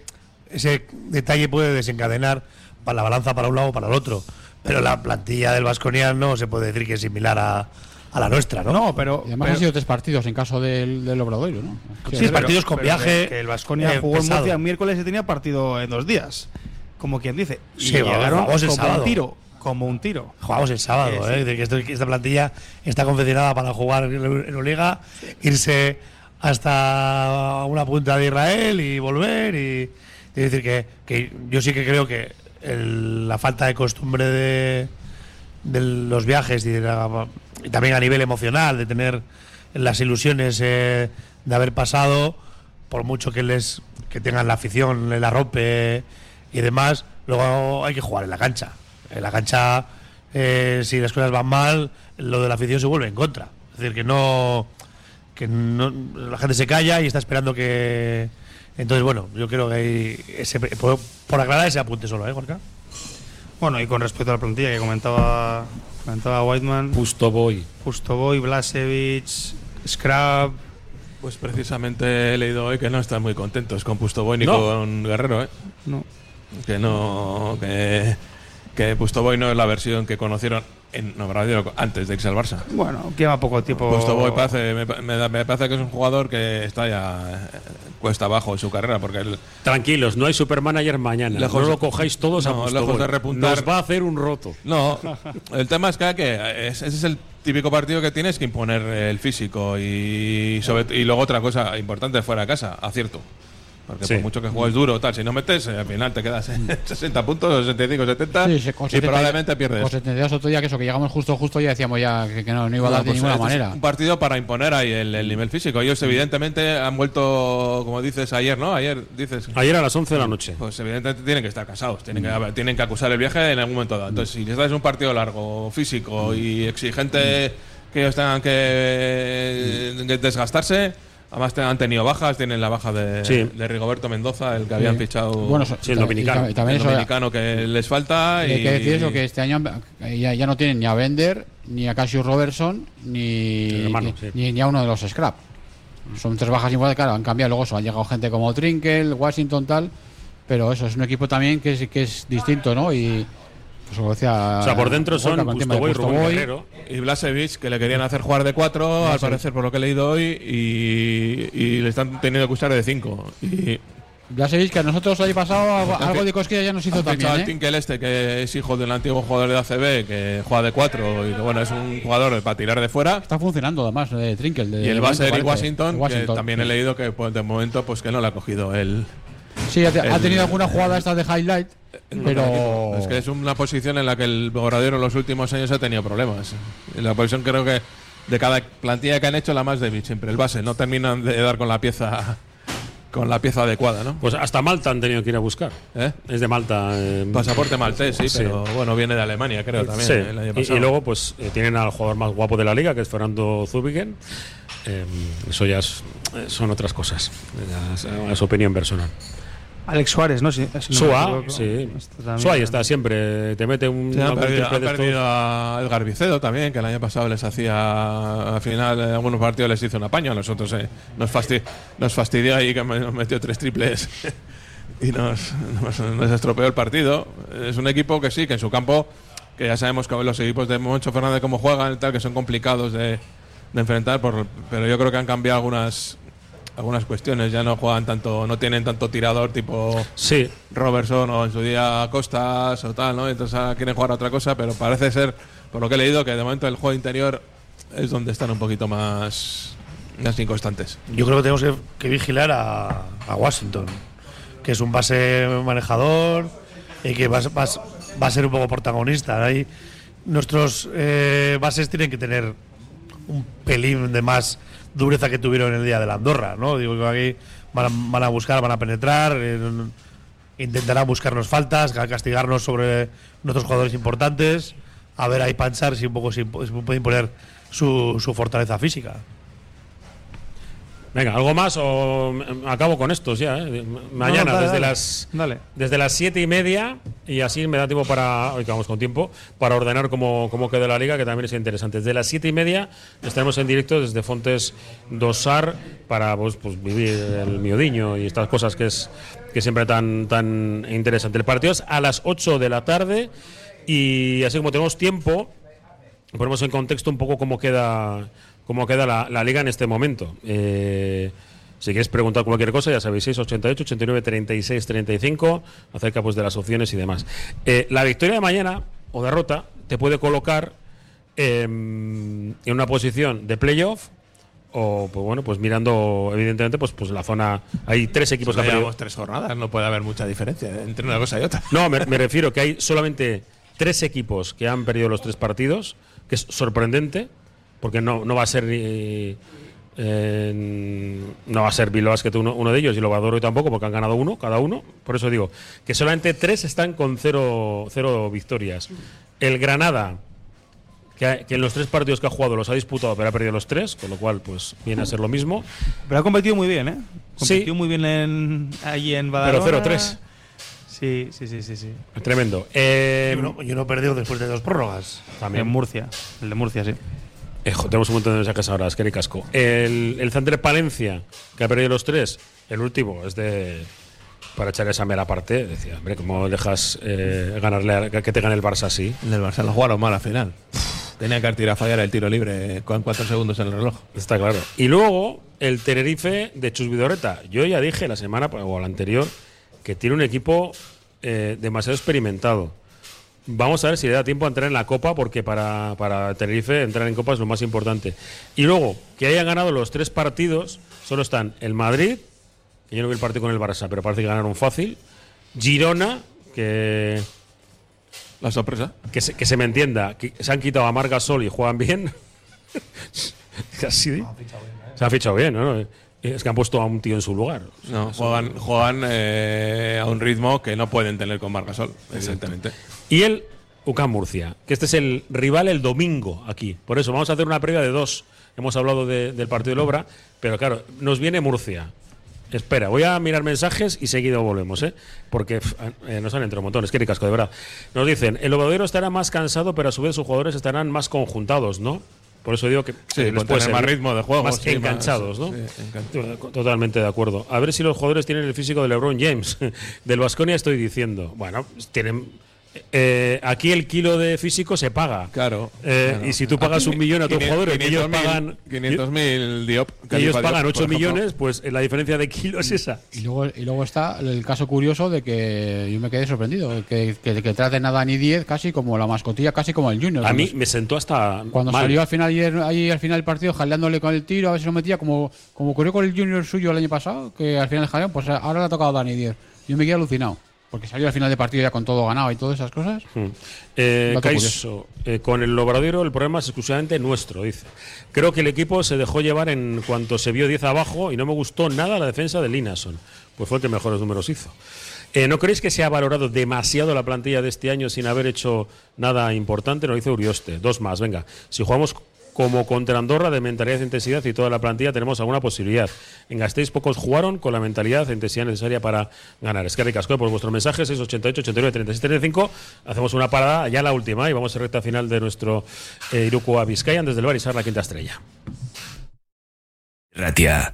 ese detalle puede desencadenar para la balanza para un lado o para el otro. Pero la plantilla del Vasconia no se puede decir que es similar a, a la nuestra, ¿no? No, pero. Y además pero- han sido tres partidos en caso del, del Obradoiro, ¿no? Sí, pero- partidos con pero viaje. Que, el Vasconia eh, jugó en pesado. Murcia el miércoles y tenía partido en dos días. Como quien dice. Y Sí, llegaron como sábado. un tiro. Como un tiro. Jugamos el sábado, Eh. ¿eh? Que esta plantilla está confeccionada para jugar en en Euroliga, irse hasta una punta de Israel y volver. Y, es decir, que, que yo sí que creo que el- la falta de costumbre de, de los viajes y, de la- y también a nivel emocional, de tener las ilusiones eh, de haber pasado, por mucho que les que tengan la afición, la rompe y demás, luego hay que jugar en la cancha. En la cancha, eh, si las cosas van mal, lo de la afición se vuelve en contra. Es decir, que no que no, la gente se calla y está esperando que. Entonces, bueno, yo creo que hay ese, por, por aclarar ese apunte solo, ¿eh, Gorka? Bueno, y con respecto a la plantilla que comentaba, comentaba Whiteman, Pustoboy. Pustoboy, Blasevich, Scrap. Pues precisamente he leído hoy que no están muy contentos con Pustoboy ni No. con Guerrero, ¿eh? No. Que no. Que, que Pustoboy no es la versión que conocieron en no, antes de irse al Barça. Bueno, lleva poco tiempo. Pustoboy parece, me, me da- me parece que es un jugador que está ya eh, cuesta abajo en su carrera porque él, Tranquilos, no hay supermanager mañana. Lejos- no lo cojáis todos a No, lejos de repuntar. Nos va a hacer un roto. No, el tema es que, que es- ese es el típico partido que tienes que imponer el físico y sobre, y luego otra cosa importante fuera de casa, acierto. Porque Sí. por mucho que juegues duro, tal, si no metes, eh, al final te quedas en 60 puntos, 65, 70 Sí, con y 70 probablemente pierdes. Con 72 otro día que eso, que llegamos justo justo ya decíamos ya que, que no, no iba a dar de pues ninguna este es manera. Un partido para imponer ahí el, el nivel físico. Ellos evidentemente han vuelto, como dices ayer, ¿no? Ayer dices. Ayer a las 11 de la noche. Pues evidentemente tienen que estar cansados, tienen que, tienen que acusar el viaje en algún momento dado. Entonces, si estás en un partido largo, físico y exigente, que ellos tengan que, que desgastarse, además han tenido bajas, tienen la baja de, Sí. de Rigoberto Mendoza, el que habían fichado, Bueno, so- Sí, el dominicano. y también el eso, dominicano que les falta. y hay que decir eso, que este año han- ya, ya no tienen ni a Bender, ni a Cassius Robertson, ni, hermano, ni, sí. ni- ni a uno de los Scrap. Son tres bajas iguales, claro, han cambiado. Luego eso, han llegado gente como Trinkel, Washington, tal. Pero eso es un equipo también que es, que es distinto, ¿no? Y pues como decía. O sea, por dentro son de Pustoboy, Rubén Guerrero. y Blasevich, que le querían hacer jugar de cuatro, al parecer, por lo que he leído hoy, y, y le están teniendo que usar de cinco. Y Blasevich, que a nosotros el año pasado algo, de cosquilla ya nos hizo también. ¿eh? Tinkel este, que es hijo del antiguo jugador de ACB, que juega de cuatro, y que bueno, es un jugador para tirar de fuera. Está funcionando además, de Trinkel. de- Y el de base Eric parece. Washington, Washington, que también he leído que pues, de momento pues que no le ha cogido el, Sí, ha, tenido alguna jugada esta de highlight, pero. Es que es una posición en la que el Bogradero en los últimos años ha tenido problemas. En la posición creo que de cada plantilla que han hecho la más débil siempre, el base. No terminan de dar con la pieza con la pieza adecuada, ¿no? Pues hasta Malta han tenido que ir a buscar. ¿Eh? Es de Malta. eh, Pasaporte maltés, sí, Sí. pero bueno, viene de Alemania, creo también. Sí. el año Y- pasado. Y, luego, pues eh, tienen al jugador más guapo de la liga, que es Fernando Zubigen. Eh, eso ya es- eh, son otras cosas. Ya es, eh, es opinión personal. Alex Suárez, ¿no? Si- si no Sua, equivoco. sí. Este. Sua ahí está siempre. Te mete un. Sí, han algún perdido, perdido a Edgar Vicedo también, que el año pasado les hacía al final en algunos partidos les hizo un apaño, a nosotros eh, nos, fasti- nos fastidió ahí que nos metió tres triples y nos, nos, nos estropeó el partido. Es un equipo que sí, que en su campo, que ya sabemos que los equipos de Moncho Fernández cómo juegan y tal, que son complicados de, de enfrentar, por- pero yo creo que han cambiado algunas algunas cuestiones, ya no juegan tanto, no tienen tanto tirador tipo Sí, Robertson o en su día Costas o tal, ¿no? Entonces ahora quieren jugar a otra cosa, pero parece ser, por lo que he leído, que de momento el juego interior es donde están un poquito más, más inconstantes. Yo creo que tenemos que, que vigilar a, a Washington, que es un base manejador y que va, va va a ser un poco protagonista. Ahí nuestros eh, bases tienen que tener un pelín de más dureza que tuvieron el día de la Andorra, ¿no? Digo que aquí van a, van a buscar, van a penetrar, eh, intentarán buscarnos faltas, ca- castigarnos sobre nuestros jugadores importantes, a ver ahí Panchar si un poco si, si puede imponer su, su fortaleza física. Venga, ¿algo más o acabo con estos ya? eh? Mañana, No, no, dale, desde dale. las Dale. desde las siete y media, y así me da tiempo para, hoy que vamos con tiempo, para ordenar cómo, cómo queda la liga, que también es interesante. Desde las siete y media estaremos en directo desde Fontes Dosar para pues, pues, vivir el miodiño y estas cosas que es que siempre tan, tan interesante. El partido es a las 8 de la tarde y así como tenemos tiempo, ponemos en contexto un poco cómo queda cómo queda la, la liga en este momento. Eh, si quieres preguntar cualquier cosa, ya sabéis, 688, 89, 36, 35, acerca pues, de las opciones y demás. Eh, la victoria de mañana o derrota te puede colocar eh, en una posición de playoff o pues bueno, pues mirando evidentemente pues pues la zona hay tres equipos que han perdido. llevamos tres jornadas, no puede haber mucha diferencia entre una cosa y otra. No, me, me refiero que hay solamente tres equipos que han perdido los tres partidos, que es sorprendente, porque no, no va a ser ni- eh, no va a ser Bilbao Basket uno, uno de ellos y Lobadoro tampoco, porque han ganado uno cada uno. Por eso digo que solamente tres están con cero, cero victorias. El Granada, que, ha- que en los tres partidos que ha jugado los ha disputado, pero ha perdido los tres, con lo cual pues viene a ser lo mismo. Pero ha competido muy bien, ¿eh? Sí. Competió muy bien en, allí en Badalona. Pero 0-3. Sí, sí, sí, sí. sí. Tremendo. Eh, Y uno, y uno perdió después de dos prórrogas. También. En Murcia. El de Murcia, sí. Eh, tenemos un montón de mensajes ahora, es que ni casco. El, el Zander Palencia, que ha perdido los tres, el último es de. Para echar esa mera parte, decía, hombre, ¿cómo dejas eh, ganarle a- que te gane el Barça así? En el Barça lo jugaron mal al final. Tenía que tirado a fallar el tiro libre con cuatro segundos en el reloj. Está claro. Y luego el Tenerife de Chus Vidorreta. Yo ya dije la semana o la anterior que tiene un equipo eh, demasiado experimentado. Vamos a ver si le da tiempo a entrar en la Copa, porque para, para Tenerife entrar en Copa es lo más importante. Y luego, que hayan ganado los tres partidos, solo están el Madrid, que yo no vi el partido con el Barça, pero parece que ganaron fácil. Girona, que, La sorpresa. que, se, que se me entienda, que se han quitado a Marc Gasol y juegan bien. Casi. Se ha fichado bien, ¿no? Es que han puesto a un tío en su lugar. No, juegan, juegan eh, a un ritmo que no pueden tener con Margasol, evidentemente. Y el UCAM Murcia, que este es el rival el domingo aquí. Por eso vamos a hacer una previa de dos. Hemos hablado de- del partido del Obra, pero claro, nos viene Murcia. Espera, voy a mirar mensajes y seguido volvemos, ¿eh? Porque eh, nos han entrado un montón, es que ni casco, de verdad. Nos dicen, el Obradero estará más cansado, pero a su vez sus jugadores estarán más conjuntados, ¿no? Por eso digo que Sí, eh, les con puede tener ser más ritmo de juego, más sí, más- enganchados, ¿no? sí, Totalmente de acuerdo. A ver si los jugadores tienen el físico de LeBron James. Del Vasconia estoy diciendo. Bueno, tienen. Eh, aquí el kilo de físico se paga. Claro. Eh, claro. Y si tú pagas Aquí, un millón a tus 500.000, jugadores y ellos 500.000, pagan. 500.000 Diop. y ellos pagan Diop, 8 por ejemplo. millones, pues eh, la diferencia de kilo es esa. Y luego, y luego está el caso curioso de que yo me quedé sorprendido, que, que, que traten a Dani 10 casi como la mascotilla, casi como el Junior. A mí me sentó hasta. Cuando mal. salió al final ayer, ahí al final del partido jaleándole con el tiro, a ver si lo metía como, como ocurrió con el Junior suyo el año pasado, que al final jaleó, pues ahora le ha tocado a Dani 10. Yo me quedé alucinado, porque salió al final del partido ya con todo ganado y todas esas cosas. Mm. Eh, Caiso, eh, con el Obradero el problema es exclusivamente nuestro, dice. Creo que el equipo se dejó llevar en cuanto se vio 10 abajo y no me gustó nada la defensa de Linason. Pues fue el que mejores números hizo. Eh, ¿No creéis que se ha valorado demasiado la plantilla de este año sin haber hecho nada importante? Nos dice Urioste. Dos más, venga. Si jugamos como contra Andorra de mentalidad e intensidad y toda la plantilla tenemos alguna posibilidad. En Gasteiz pocos jugaron con la mentalidad e intensidad necesaria para ganar. Es que ricasco por vuestro mensaje 688 89 37 35. Hacemos una parada, ya la última, y vamos a recta final de nuestro eh, Iruko a Vizcayan desde el Barisar, la quinta estrella. Ratia.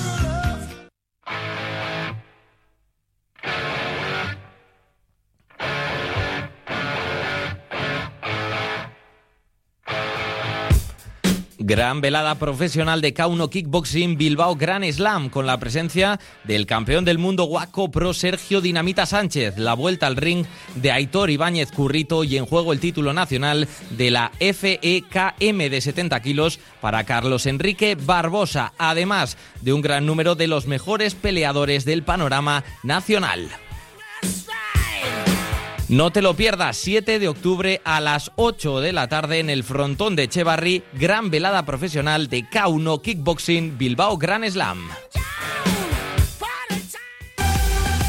Gran velada profesional de K1 Kickboxing Bilbao Gran Slam con la presencia del campeón del mundo Waco Pro Sergio Dinamita Sánchez, la vuelta al ring de Aitor Ibáñez Currito y en juego el título nacional de la FEKM de 70 kilos para Carlos Enrique Barbosa, además de un gran número de los mejores peleadores del panorama nacional. No te lo pierdas, 7 de octubre a las 8 de la tarde en el frontón de Echevarri, gran velada profesional de K1 Kickboxing Bilbao Gran Slam.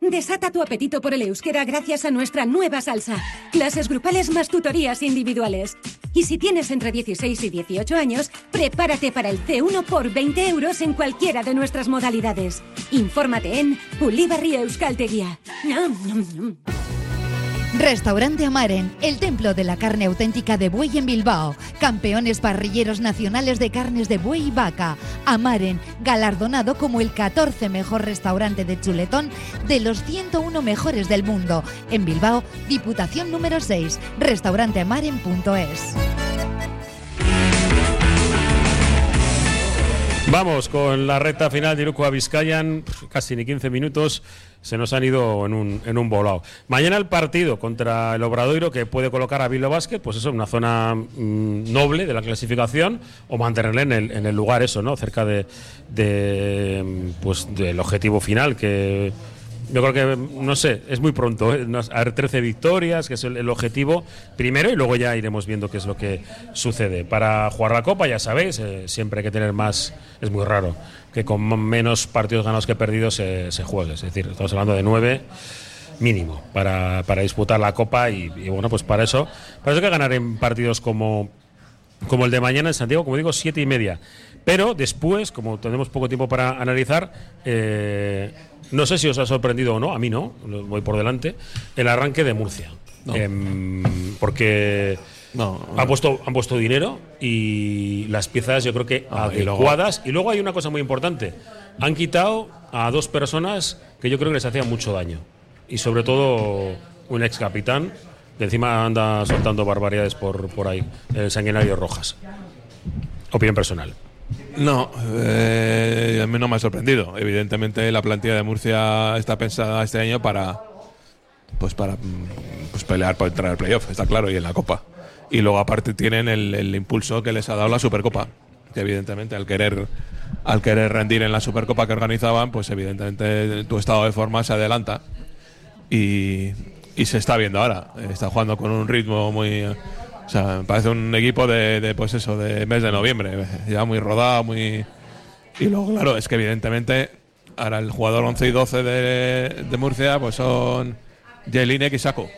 Desata tu apetito por el euskera gracias a nuestra nueva salsa. Clases grupales más tutorías individuales. Y si tienes entre 16 y 18 años, prepárate para el C1 por 20 euros en cualquiera de nuestras modalidades. Infórmate en Ulibarri Euskalteguía. Restaurante Amaren, el templo de la carne auténtica de buey en Bilbao. Campeones parrilleros nacionales de carnes de buey y vaca. Amaren, galardonado como el 14 mejor restaurante de chuletón de los 101 mejores del mundo. En Bilbao, Diputación número 6, restauranteamaren.es. Vamos con la recta final de Iruko a Vizcayan, casi ni 15 minutos, se nos han ido en un, en un volado. Mañana el partido contra el Obradoiro, que puede colocar a Bilbao Basket, pues eso, en una zona mm, noble de la clasificación, o mantenerle en el, en el lugar eso, ¿no? Cerca de, de, pues, del objetivo final, que yo creo que, no sé, es muy pronto. ¿eh? A ver, 13 victorias, que es el, objetivo primero, y luego ya iremos viendo qué es lo que sucede. Para jugar la Copa, ya sabéis, eh, siempre hay que tener más, es muy raro que con menos partidos ganados que perdidos se, se juegue. Es decir, estamos hablando de nueve mínimo para, para disputar la Copa, y, y bueno, pues para eso, para eso hay que ganar en partidos como como el de mañana en Santiago, como digo, siete y media. Pero después, como tenemos poco tiempo para analizar, eh, no sé si os ha sorprendido o no, a mí no, voy por delante, el arranque de Murcia. Em, porque han, puesto, han puesto dinero y las piezas yo creo que Ah, y luego- adecuadas. Y luego hay una cosa muy importante, han quitado a dos personas que yo creo que les hacían mucho daño. Y sobre todo un ex capitán que encima anda soltando barbaridades por, por ahí, el sanguinario Rojas. Opinión personal. No, eh, a mí no me ha sorprendido. Evidentemente la plantilla de Murcia está pensada este año para pues para mm, pues pelear por entrar al playoff, está claro, y en la Copa. Y luego aparte tienen el, el impulso que les ha dado la Supercopa, que evidentemente al querer al querer rendir en la Supercopa que organizaban, pues evidentemente tu estado de forma se adelanta y, y se está viendo ahora. Está jugando con un ritmo muy o sea, parece un equipo de, de, pues eso, de mes de noviembre, ya muy rodado, muy y luego claro, es que evidentemente ahora el jugador 11 y 12 de, de Murcia pues son Jelinek y Saco.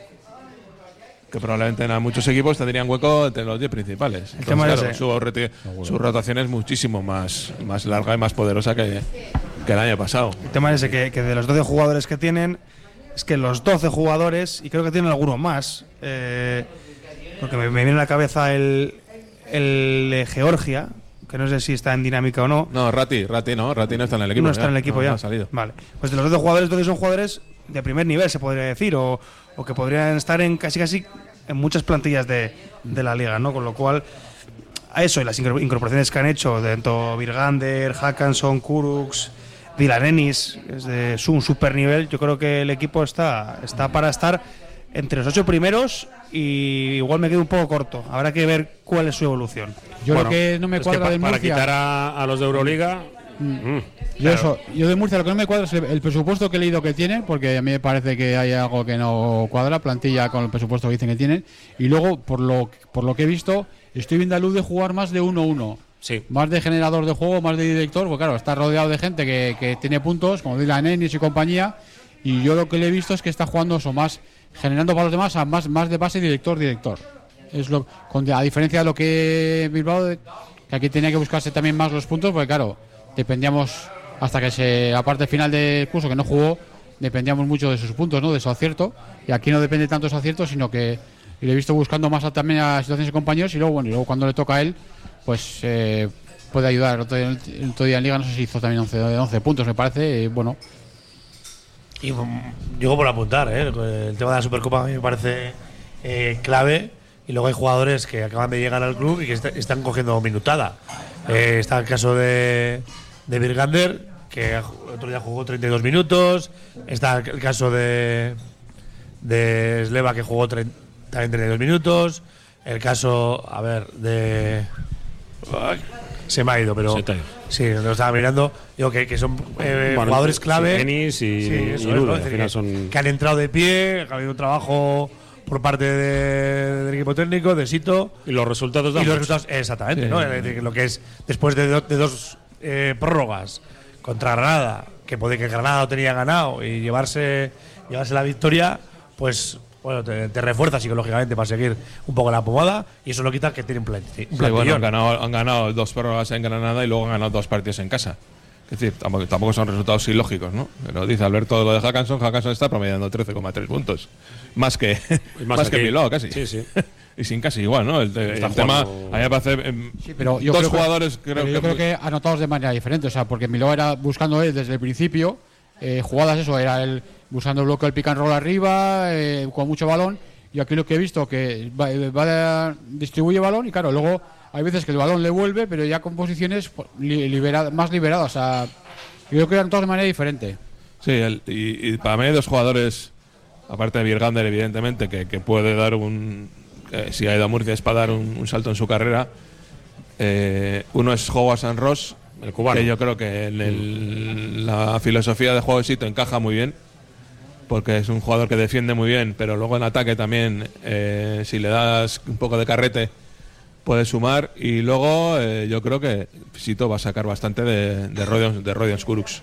Que probablemente en muchos equipos tendrían hueco entre los 10 principales. Entonces, tema es claro, su, su rotación es muchísimo más, más larga y más poderosa que, que el año pasado. El tema es ese, que, que de los 12 jugadores que tienen, es que los 12 jugadores, y creo que tienen algunos más, eh, porque me, me viene a la cabeza el, el de Georgia, que no sé si está en dinámica o no. No, Rati, Rati no, Rati no está en el equipo. No está ya, en el equipo no, ya. no ha salido. Vale. Pues de los 12 jugadores, entonces son jugadores de primer nivel, se podría decir, o, o que podrían estar en casi casi en muchas plantillas de, de la liga, ¿no? Con lo cual, a eso y las incor- incorporaciones que han hecho, dentro Virgander, Hackanson, Kurux, Dylan Ennis, es de un super nivel, yo creo que el equipo está, está para estar entre los ocho primeros y igual me quedo un poco corto. Habrá que ver cuál es su evolución. Yo lo que no me es cuadra pa- de para Murcia- quitar a, a los de Euroliga. mm, Yo, claro. eso, yo de Murcia lo que no me cuadra es el, el presupuesto que he leído que tienen, porque a mí me parece que hay algo que no cuadra, plantilla con el presupuesto que dicen que tienen. Y luego, por lo, por lo que he visto, estoy viendo a luz de jugar más de 1-1. Sí. Más de generador de juego, más de director, porque claro, está rodeado de gente que, que tiene puntos, como Dylan Ennis y compañía. Y yo lo que le he visto es que está jugando eso, más generando para los demás, a más, más de base director-director. Es lo, con, a diferencia de lo que Bilbao, que aquí tenía que buscarse también más los puntos, porque claro, dependíamos hasta que se la parte final del curso que no jugó, dependíamos mucho de sus puntos, ¿no? De su acierto. Y aquí no depende tanto de su acierto, sino que le he visto buscando más también a situaciones de compañeros y luego, bueno, y luego cuando le toca a él, pues eh, puede ayudar. El otro, día, el día en Liga no sé si hizo también 11, 11 puntos, me parece. bueno, Y mm, digo por apuntar, ¿eh? el tema de la Supercopa a mí me parece eh, clave y luego hay jugadores que acaban de llegar al club y que est- están cogiendo minutada. Eh, está el caso de, de Virgander, que otro día jugó 32 minutos. Está el caso de, de Sleva, que jugó también 32 minutos. El caso, a ver, de. Se me ha ido, pero. Se. Sí, lo estaba mirando. Digo que, que son eh, Bueno, jugadores clave. Y- Sí, que, son- que han entrado de pie, que ha habido un trabajo por parte de- del equipo técnico, de Sito. Y los resultados dan Y los resultados, exactamente, Sí. ¿no? Es decir, lo que es después de, do- de dos eh, prórrogas contra Granada, que puede que Granada lo tenía ganado y llevarse, llevarse la victoria, pues bueno, te, te refuerza psicológicamente para seguir un poco la pomada y eso lo quita que tienen planti- un Sí, bueno, han ganado, han ganado dos prórrogas en Granada y luego han ganado dos partidos en casa. Es decir, tampoco, tampoco son resultados ilógicos, ¿no? Pero dice Alberto lo de Hackanson, Hackanson está promediando 13,3 puntos. Más que, más más que. Bilbao, casi. Sí, sí. y sin casi igual, ¿no? El, el tema, a mí me parece. em, Sí, pero yo dos creo que- jugadores creo pero que. yo creo que anotados de manera diferente, o sea, porque Miló era buscando él desde el principio, eh, jugadas eso, era él buscando el bloque del pick and roll arriba, eh, con mucho balón, y aquí lo que he visto que va, va- distribuye balón y claro, luego hay veces que el balón le vuelve, pero ya con posiciones pues, li- libera- más liberadas, o sea, yo creo que anotados de manera diferente. Sí, el- y, y para mí hay dos jugadores, aparte de Virgander, evidentemente, que, que puede dar un. que si ha ido a Murcia es para dar un, un salto en su carrera. Eh, uno es Howard San Ross, El cubano. que yo creo que en el- la filosofía de juego de Sito encaja muy bien, porque es un jugador que defiende muy bien, pero luego en ataque también, eh, si le das un poco de carrete, puede sumar. Y luego eh, yo creo que Sito va a sacar bastante de, Rodions, de Rodions Kurucs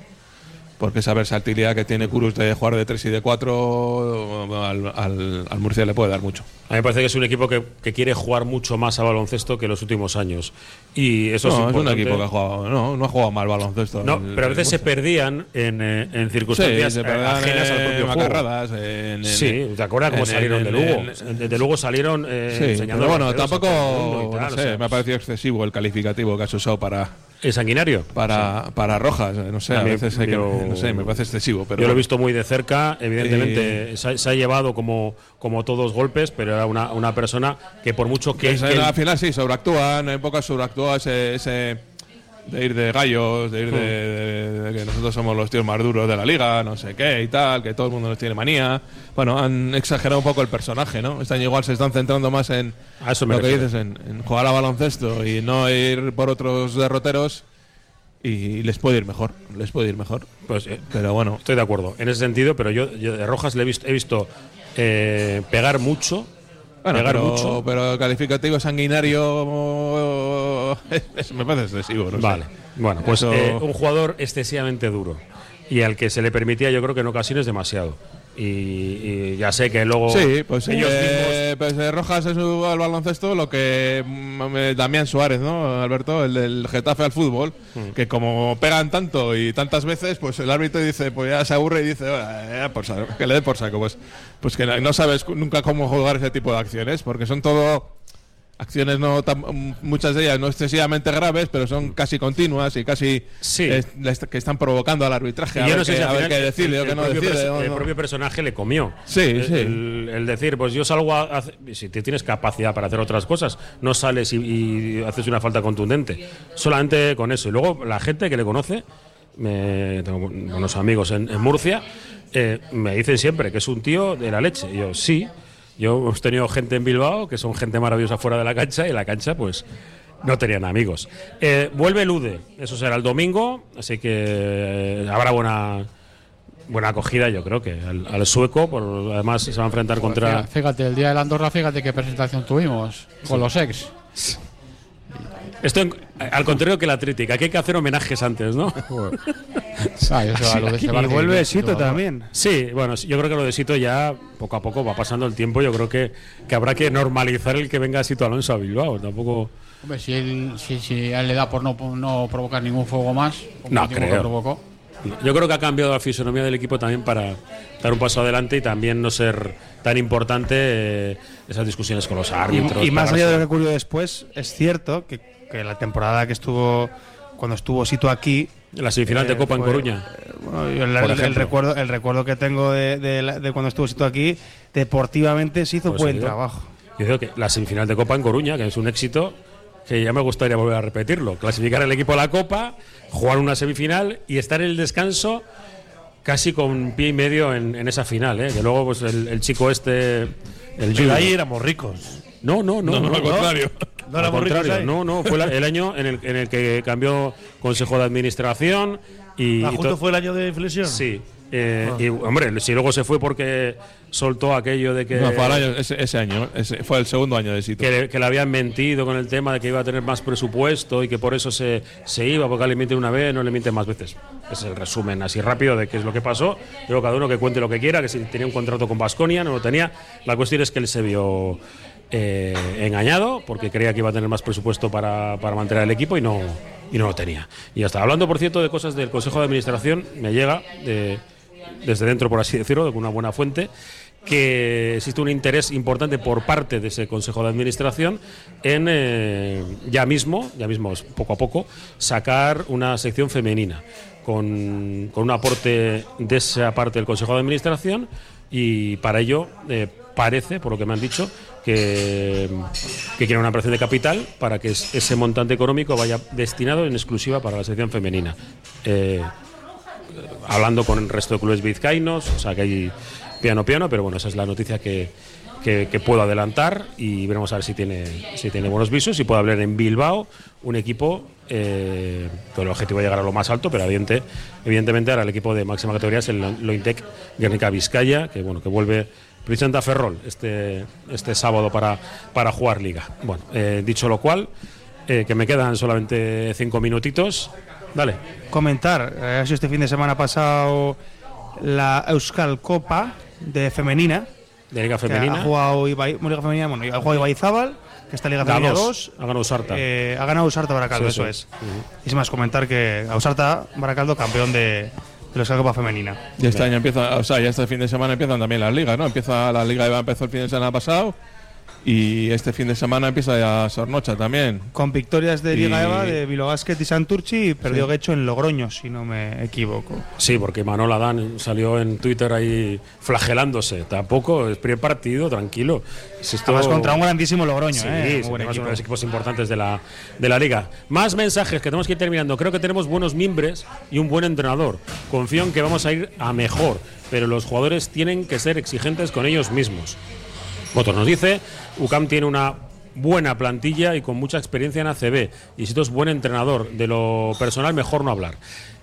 porque esa versatilidad que tiene Kurus de jugar de 3 y de 4 al, al- al Murcia le puede dar mucho. A mí me parece que es un equipo que, que quiere jugar mucho más a baloncesto que los últimos años. Y eso no, es un equipo que ha jugado, no, no ha jugado mal baloncesto. No, el- pero a veces se perdían en, eh, en circunstancias Sí, se eh, perdían ajenas al propio macarradas, en- sí, ¿te acuerdas cómo salieron de Lugo? de Lugo salieron eh, Sí, pero bueno, tampoco, y tal, no o sé, sea, me ha parecido excesivo el calificativo que has usado para... ¿Es sanguinario? Para, para Rojas, eh, no sé, a A mí- veces hay que, no sé, me parece excesivo. Pero yo lo he visto muy de cerca, evidentemente se, ha- se ha llevado como, como todos golpes, pero era una, una persona que por mucho que, Que al final sí, sobreactúan, en pocas sobreactúa ese, ese de ir de gallos, de ir de, de- de que nosotros somos los tíos más duros de la liga, no sé qué y tal, que todo el mundo nos tiene manía. Bueno, han exagerado un poco el personaje, ¿no? Este año igual se están centrando más en A eso me lo que dices, en, en jugar a baloncesto y no ir por otros derroteros y les puede ir mejor, les puede ir mejor. Pues, eh, pero bueno, Estoy de acuerdo en ese sentido, pero yo, yo de Rojas le he visto, he visto eh, pegar mucho. Bueno, pero, mucho. pero el calificativo sanguinario me parece excesivo. No Vale. sé. Bueno, pues Eso- eh, un jugador excesivamente duro y al que se le permitía, yo creo que en ocasiones demasiado. Y, y ya sé que luego. Sí, pues, ellos eh, pues eh, Rojas es al baloncesto lo que mm, eh, Damián Suárez, ¿no, Alberto? El del Getafe al fútbol, Mm. que como pegan tanto y tantas veces, pues el árbitro dice, pues ya se aburre y dice, "Ah, ya por saco, que le dé por saco. Pues, pues que no sabes nunca cómo jugar ese tipo de acciones, porque son todo acciones no tan- muchas de ellas no excesivamente graves, pero son casi continuas y casi les- que están provocando al arbitraje Y a yo ver, no sé qué, si al final qué decide el, o qué no perso- o el no. propio personaje le comió. Sí, el, sí. El, el decir, pues yo salgo a si te tienes capacidad para hacer otras cosas, no sales y, y haces una falta contundente. Solamente con eso. Y luego la gente que le conoce, me, tengo unos amigos en, en Murcia, eh, me dicen siempre que es un tío de la leche. Y yo, sí. Yo hemos tenido gente en Bilbao que son gente maravillosa fuera de la cancha y en la cancha, pues no tenían amigos. Eh, vuelve Lude, eso será el domingo, así que eh, habrá buena buena acogida, yo creo que al, al sueco, por, además se va a enfrentar contra. Fíjate, el día de la Andorra, fíjate qué presentación tuvimos con los ex. Esto en- al contrario que la crítica, aquí hay que hacer homenajes antes, ¿no? Eso, a lo de aquí- Sebastián, Y vuelve Sito también. Sí, bueno, yo creo que lo de Sito ya poco a poco va pasando el tiempo. Yo creo que, que habrá que normalizar el que venga Sito Alonso a Bilbao. Tampoco. Hombre, si, él, si, si a él le da por no, no provocar ningún fuego más, como No el que creo. provocó. Yo creo que ha cambiado la fisonomía del equipo también para dar un paso adelante y también no ser tan importante eh, esas discusiones con los árbitros. Y, y más allá de lo que ocurrió después, es cierto que, que la temporada que estuvo, cuando estuvo Sito aquí. La semifinal de Copa en Coruña. eh, bueno, yo el, recuerdo, el recuerdo que tengo de, de la- de cuando estuvo Sito aquí, deportivamente se hizo Pues buen trabajo. Yo digo que la semifinal de Copa en Coruña, que es un éxito que ya me gustaría volver a repetirlo. Clasificar el equipo a la Copa, jugar una semifinal y estar en el descanso casi con pie y medio en, en esa final, ¿eh? que luego pues el, el chico este... El Pero Junior- ahí éramos ricos. no, no, no, No, no, al contrario. No Al éramos ricos contrario, ahí. no, no, fue la- el año en el, en el que cambió Consejo de Administración y... Ah, justo to- fue el año de inflexión. Sí. eh, Ah. Y hombre, si luego se fue porque soltó aquello de que, No, fue año- ese, ese año, ese- fue el segundo año de Sito. que, le, que le habían mentido con el tema de que iba a tener más presupuesto y que por eso se, se iba, porque le mienten una vez, no le mienten más veces. Es el resumen así rápido de qué es lo que pasó. Luego cada uno que cuente lo que quiera, que si tenía un contrato con Basconia, no lo tenía. La cuestión es que él se vio eh, engañado porque creía que iba a tener más presupuesto para, para mantener el equipo y no, y no lo tenía. Y hasta hablando, por cierto, de cosas del Consejo de Administración, me llega de- desde dentro, por así decirlo, de una buena fuente, que existe un interés importante por parte de ese Consejo de Administración en eh, ya mismo, ya mismo poco a poco, sacar una sección femenina con, con un aporte de esa parte del Consejo de Administración y para ello eh, parece, por lo que me han dicho, que, que quieren una ampliación de capital para que es- ese montante económico vaya destinado en exclusiva para la sección femenina. Eh, hablando con el resto de clubes vizcaínos, o sea que hay piano piano, pero bueno, esa es la noticia que, que- puedo adelantar y veremos a ver si tiene, si tiene buenos visos y puede hablar en Bilbao, un equipo eh, con el objetivo de llegar a lo más alto, pero evidente, evidentemente ahora el equipo de máxima categoría es el Lointec Guernica Vizcaya, que bueno, que vuelve precisamente a Ferrol este, este sábado para, para jugar liga. Bueno, eh, dicho lo cual, eh, que me quedan solamente cinco minutitos. Dale. Comentar, eh, ha sido este fin de semana pasado la Euskal Copa de femenina. De Liga que Femenina. Ha jugado Ibai, Liga Femenina, bueno, ha jugado Ibaizábal, que está Liga Femenina dos. 2. Ha ganado Sarta. Eh, ha ganado Usarta Baracaldo, Sí, eso sí. es. Y sin más, comentar que Ausarta Baracaldo, campeón de, de Euskal Copa Femenina. Y este año empieza, o sea, ya este fin de semana empiezan también las ligas, ¿no? Empieza la Liga EVA empezó el fin de semana pasado y este fin de semana empieza ya Sornocha también. Con victorias de Liga Y- Eva, de Bilbao Basket y Santurchi, y perdió Sí. Guecho en Logroño, si no me equivoco. Sí, porque Manol Adán salió en Twitter ahí flagelándose. Tampoco, es primer partido, tranquilo. Si esto- Además contra un grandísimo Logroño, Sí, ¿eh? Sí, buen además equipo. uno de los equipos importantes de la, de la liga. Más mensajes que tenemos que ir terminando. Creo que tenemos buenos miembros y un buen entrenador. Confío en que vamos a ir a mejor, pero los jugadores tienen que ser exigentes con ellos mismos. Otro nos dice, UCAM tiene una buena plantilla y con mucha experiencia en ACB. Y si tú es buen entrenador, de lo personal mejor no hablar.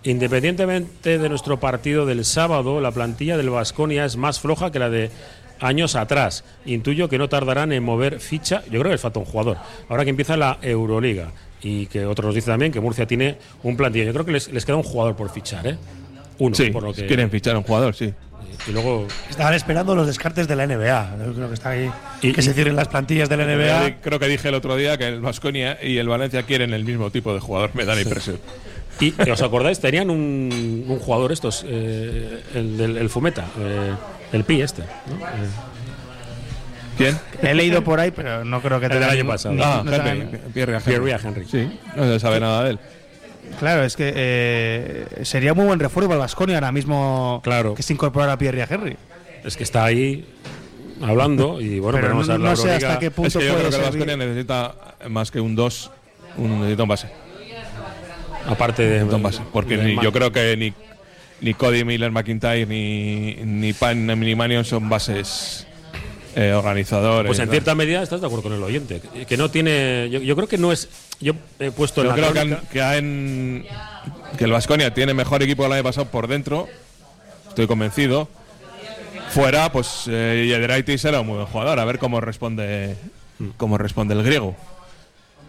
Independientemente de nuestro partido del sábado, la plantilla del Vasconia es más floja que la de años atrás. Intuyo que no tardarán en mover ficha. Yo creo que les falta un jugador. Ahora que empieza la Euroliga y que otro nos dice también que Murcia tiene un plantilla. Yo creo que les, les queda un jugador por fichar, ¿eh? Uno, Sí, por lo que quieren fichar a un jugador, sí. Y luego Estaban esperando los descartes de la NBA. Yo creo que está ahí. Y- que se cierren las plantillas de la NBA. Creo que dije el otro día que el Vasconia y el Valencia quieren el mismo tipo de jugador, me da la impresión. Y ¿os acordáis? Tenían un, un jugador estos, eh, el del el Fumeta, eh, el Pi este. ¿no? Eh, ¿Quién? He leído por ahí, pero no creo que El del tenga año pasado. Ah, no Pierre Henry. Pierre Henry. Sí, no se sabe nada de él. Claro, es que eh, sería muy buen refuerzo para el Vasconia ahora mismo Claro. que se incorporara a Pierre y a Henry. Es que está ahí hablando y bueno, Pero no- no sé hasta qué punto Es que yo puede creo que. Vasconia necesita más que un 2, un, necesita un base. Aparte de un base. Porque de ni- yo creo que ni, ni Cody Miller McIntyre ni, ni Pan ni Manion son bases eh, organizadores. Pues en cierta medida estás de acuerdo con el oyente, que- que no tiene. Yo, yo creo que no es. Yo he puesto en Yo la creo que, han- que, han- que el Vasconia tiene mejor equipo que el año pasado por dentro. Estoy convencido. Fuera, pues eh, Yedraitis era un muy buen jugador. A ver cómo responde, cómo responde el griego.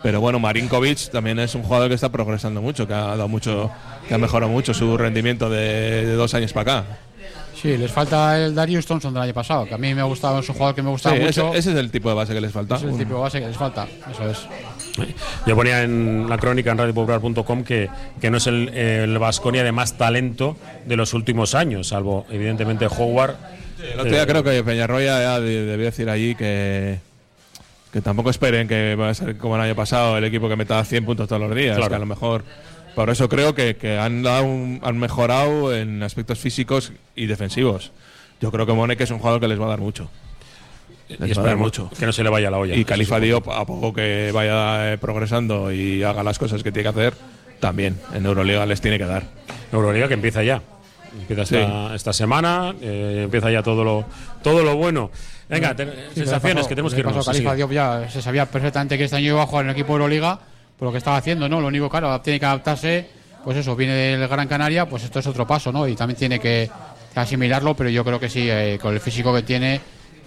Pero bueno, Marinkovic también es un jugador que está progresando mucho, que ha dado mucho, que ha mejorado mucho su rendimiento de, de dos años para acá. Sí, les falta el Darius Thompson del año pasado, que a mí me gustaba, es un jugador que me gustaba Sí, ese, mucho. ese es el tipo de base que les falta. Ese es el tipo de base que les falta, eso es. Yo ponía en la crónica en radiopopular.com que, que no es el, el Vasconia de más talento de los últimos años, salvo evidentemente Howard. El otro día Eh, creo que Peñarroya ya de- debió decir allí que, que tampoco esperen que va a ser como el año pasado el equipo que meta 100 puntos todos los días. Claro. Que a lo mejor. Por eso creo que, que han, dado un- han mejorado en aspectos físicos y defensivos. Yo creo que Monek es un jugador que les va a dar mucho. Y esperemos mucho. que no se le vaya la olla. Y Califa Diop, a poco que vaya eh, progresando y haga las cosas que tiene que hacer, también en Euroliga les tiene que dar. Euroliga que empieza ya. Empieza esta, esta semana, eh, empieza ya todo lo, todo lo bueno. Venga, Sí, sensaciones pasó- que tenemos que irnos. pasó Califa. Diop ya se sabía perfectamente que este año iba a jugar en el equipo Euroliga por lo que estaba haciendo, ¿no? Lo único, claro, tiene que adaptarse, pues eso, viene del Gran Canaria, pues esto es otro paso, ¿no? Y también tiene que asimilarlo, pero yo creo que sí, eh, con el físico que tiene,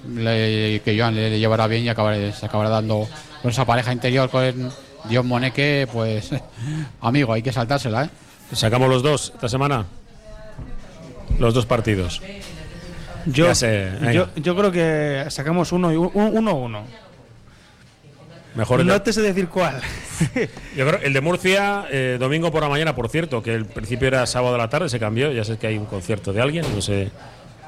le- que Joan le, le llevará bien y acabará- se acabará dando con esa pareja interior con Dios Moneque, pues amigo, hay que saltársela, ¿eh? Sacamos los dos esta semana. Los dos partidos. Yo, sé, yo, yo creo que sacamos uno y un- uno uno. Mejor no te sé decir cuál. Yo creo el de Murcia, eh, domingo por la mañana, por cierto, que el principio era sábado a la tarde, se cambió. Ya sé que hay un concierto de alguien, no sé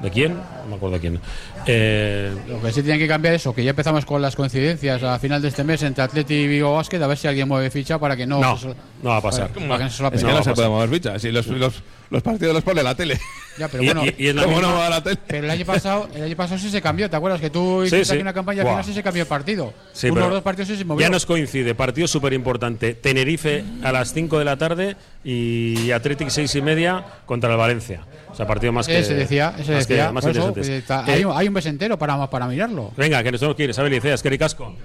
de quién, no me acuerdo de quién. Eh, Lo que sí tiene que cambiar es eso, que ya empezamos con las coincidencias a final de este mes entre Atleti y Vigo Basket, a ver si alguien mueve ficha para que no... No, se- no va a pasar. para- para que no se. Es que no, se puede mover fichas. Si los, los, los partidos los pone la tele. Ya, pero Y- bueno, y- y es la ¿Cómo misma- no va a la tele? pero el año pasado, el año pasado sí se cambió, ¿te acuerdas? Que tú Sí, hiciste sí. aquí una campaña y al final sí se cambió el partido. Sí, Uno o dos partidos sí se movió. Ya nos coincide, partido súper importante. Tenerife a las 5 de la tarde y Athletic 6 y media contra el Valencia. O sea, partido más que. Ese decía, ese más que- decía. más por eso, eh, está- Eh, hay, un- hay un mes entero para, para mirarlo. venga, que nosotros quieres, Abel Iceas, que casco.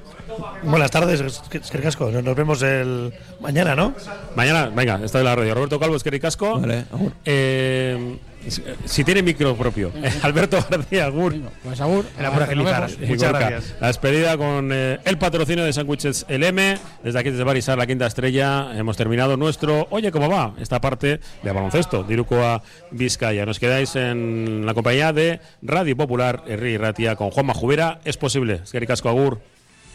Buenas tardes, Esquer Casco. Nos vemos el mañana, ¿no? Mañana, venga, está en la radio. Roberto Calvo, Esqueri Casco. Vale. Eh, si- si tiene micro propio. Alberto García Agur. Pues Agur, vemos. Y Muchas gracias. La despedida con eh, el patrocinio de Sándwiches El M. Desde aquí, desde Barisar, la quinta estrella, hemos terminado nuestro Oye, ¿cómo va? Esta parte de baloncesto, de Irukoa Vizcaya. Nos quedáis en la compañía de Radio Popular, Herri y Ratia, con Juanma Jubera. Es posible. Es que Agur.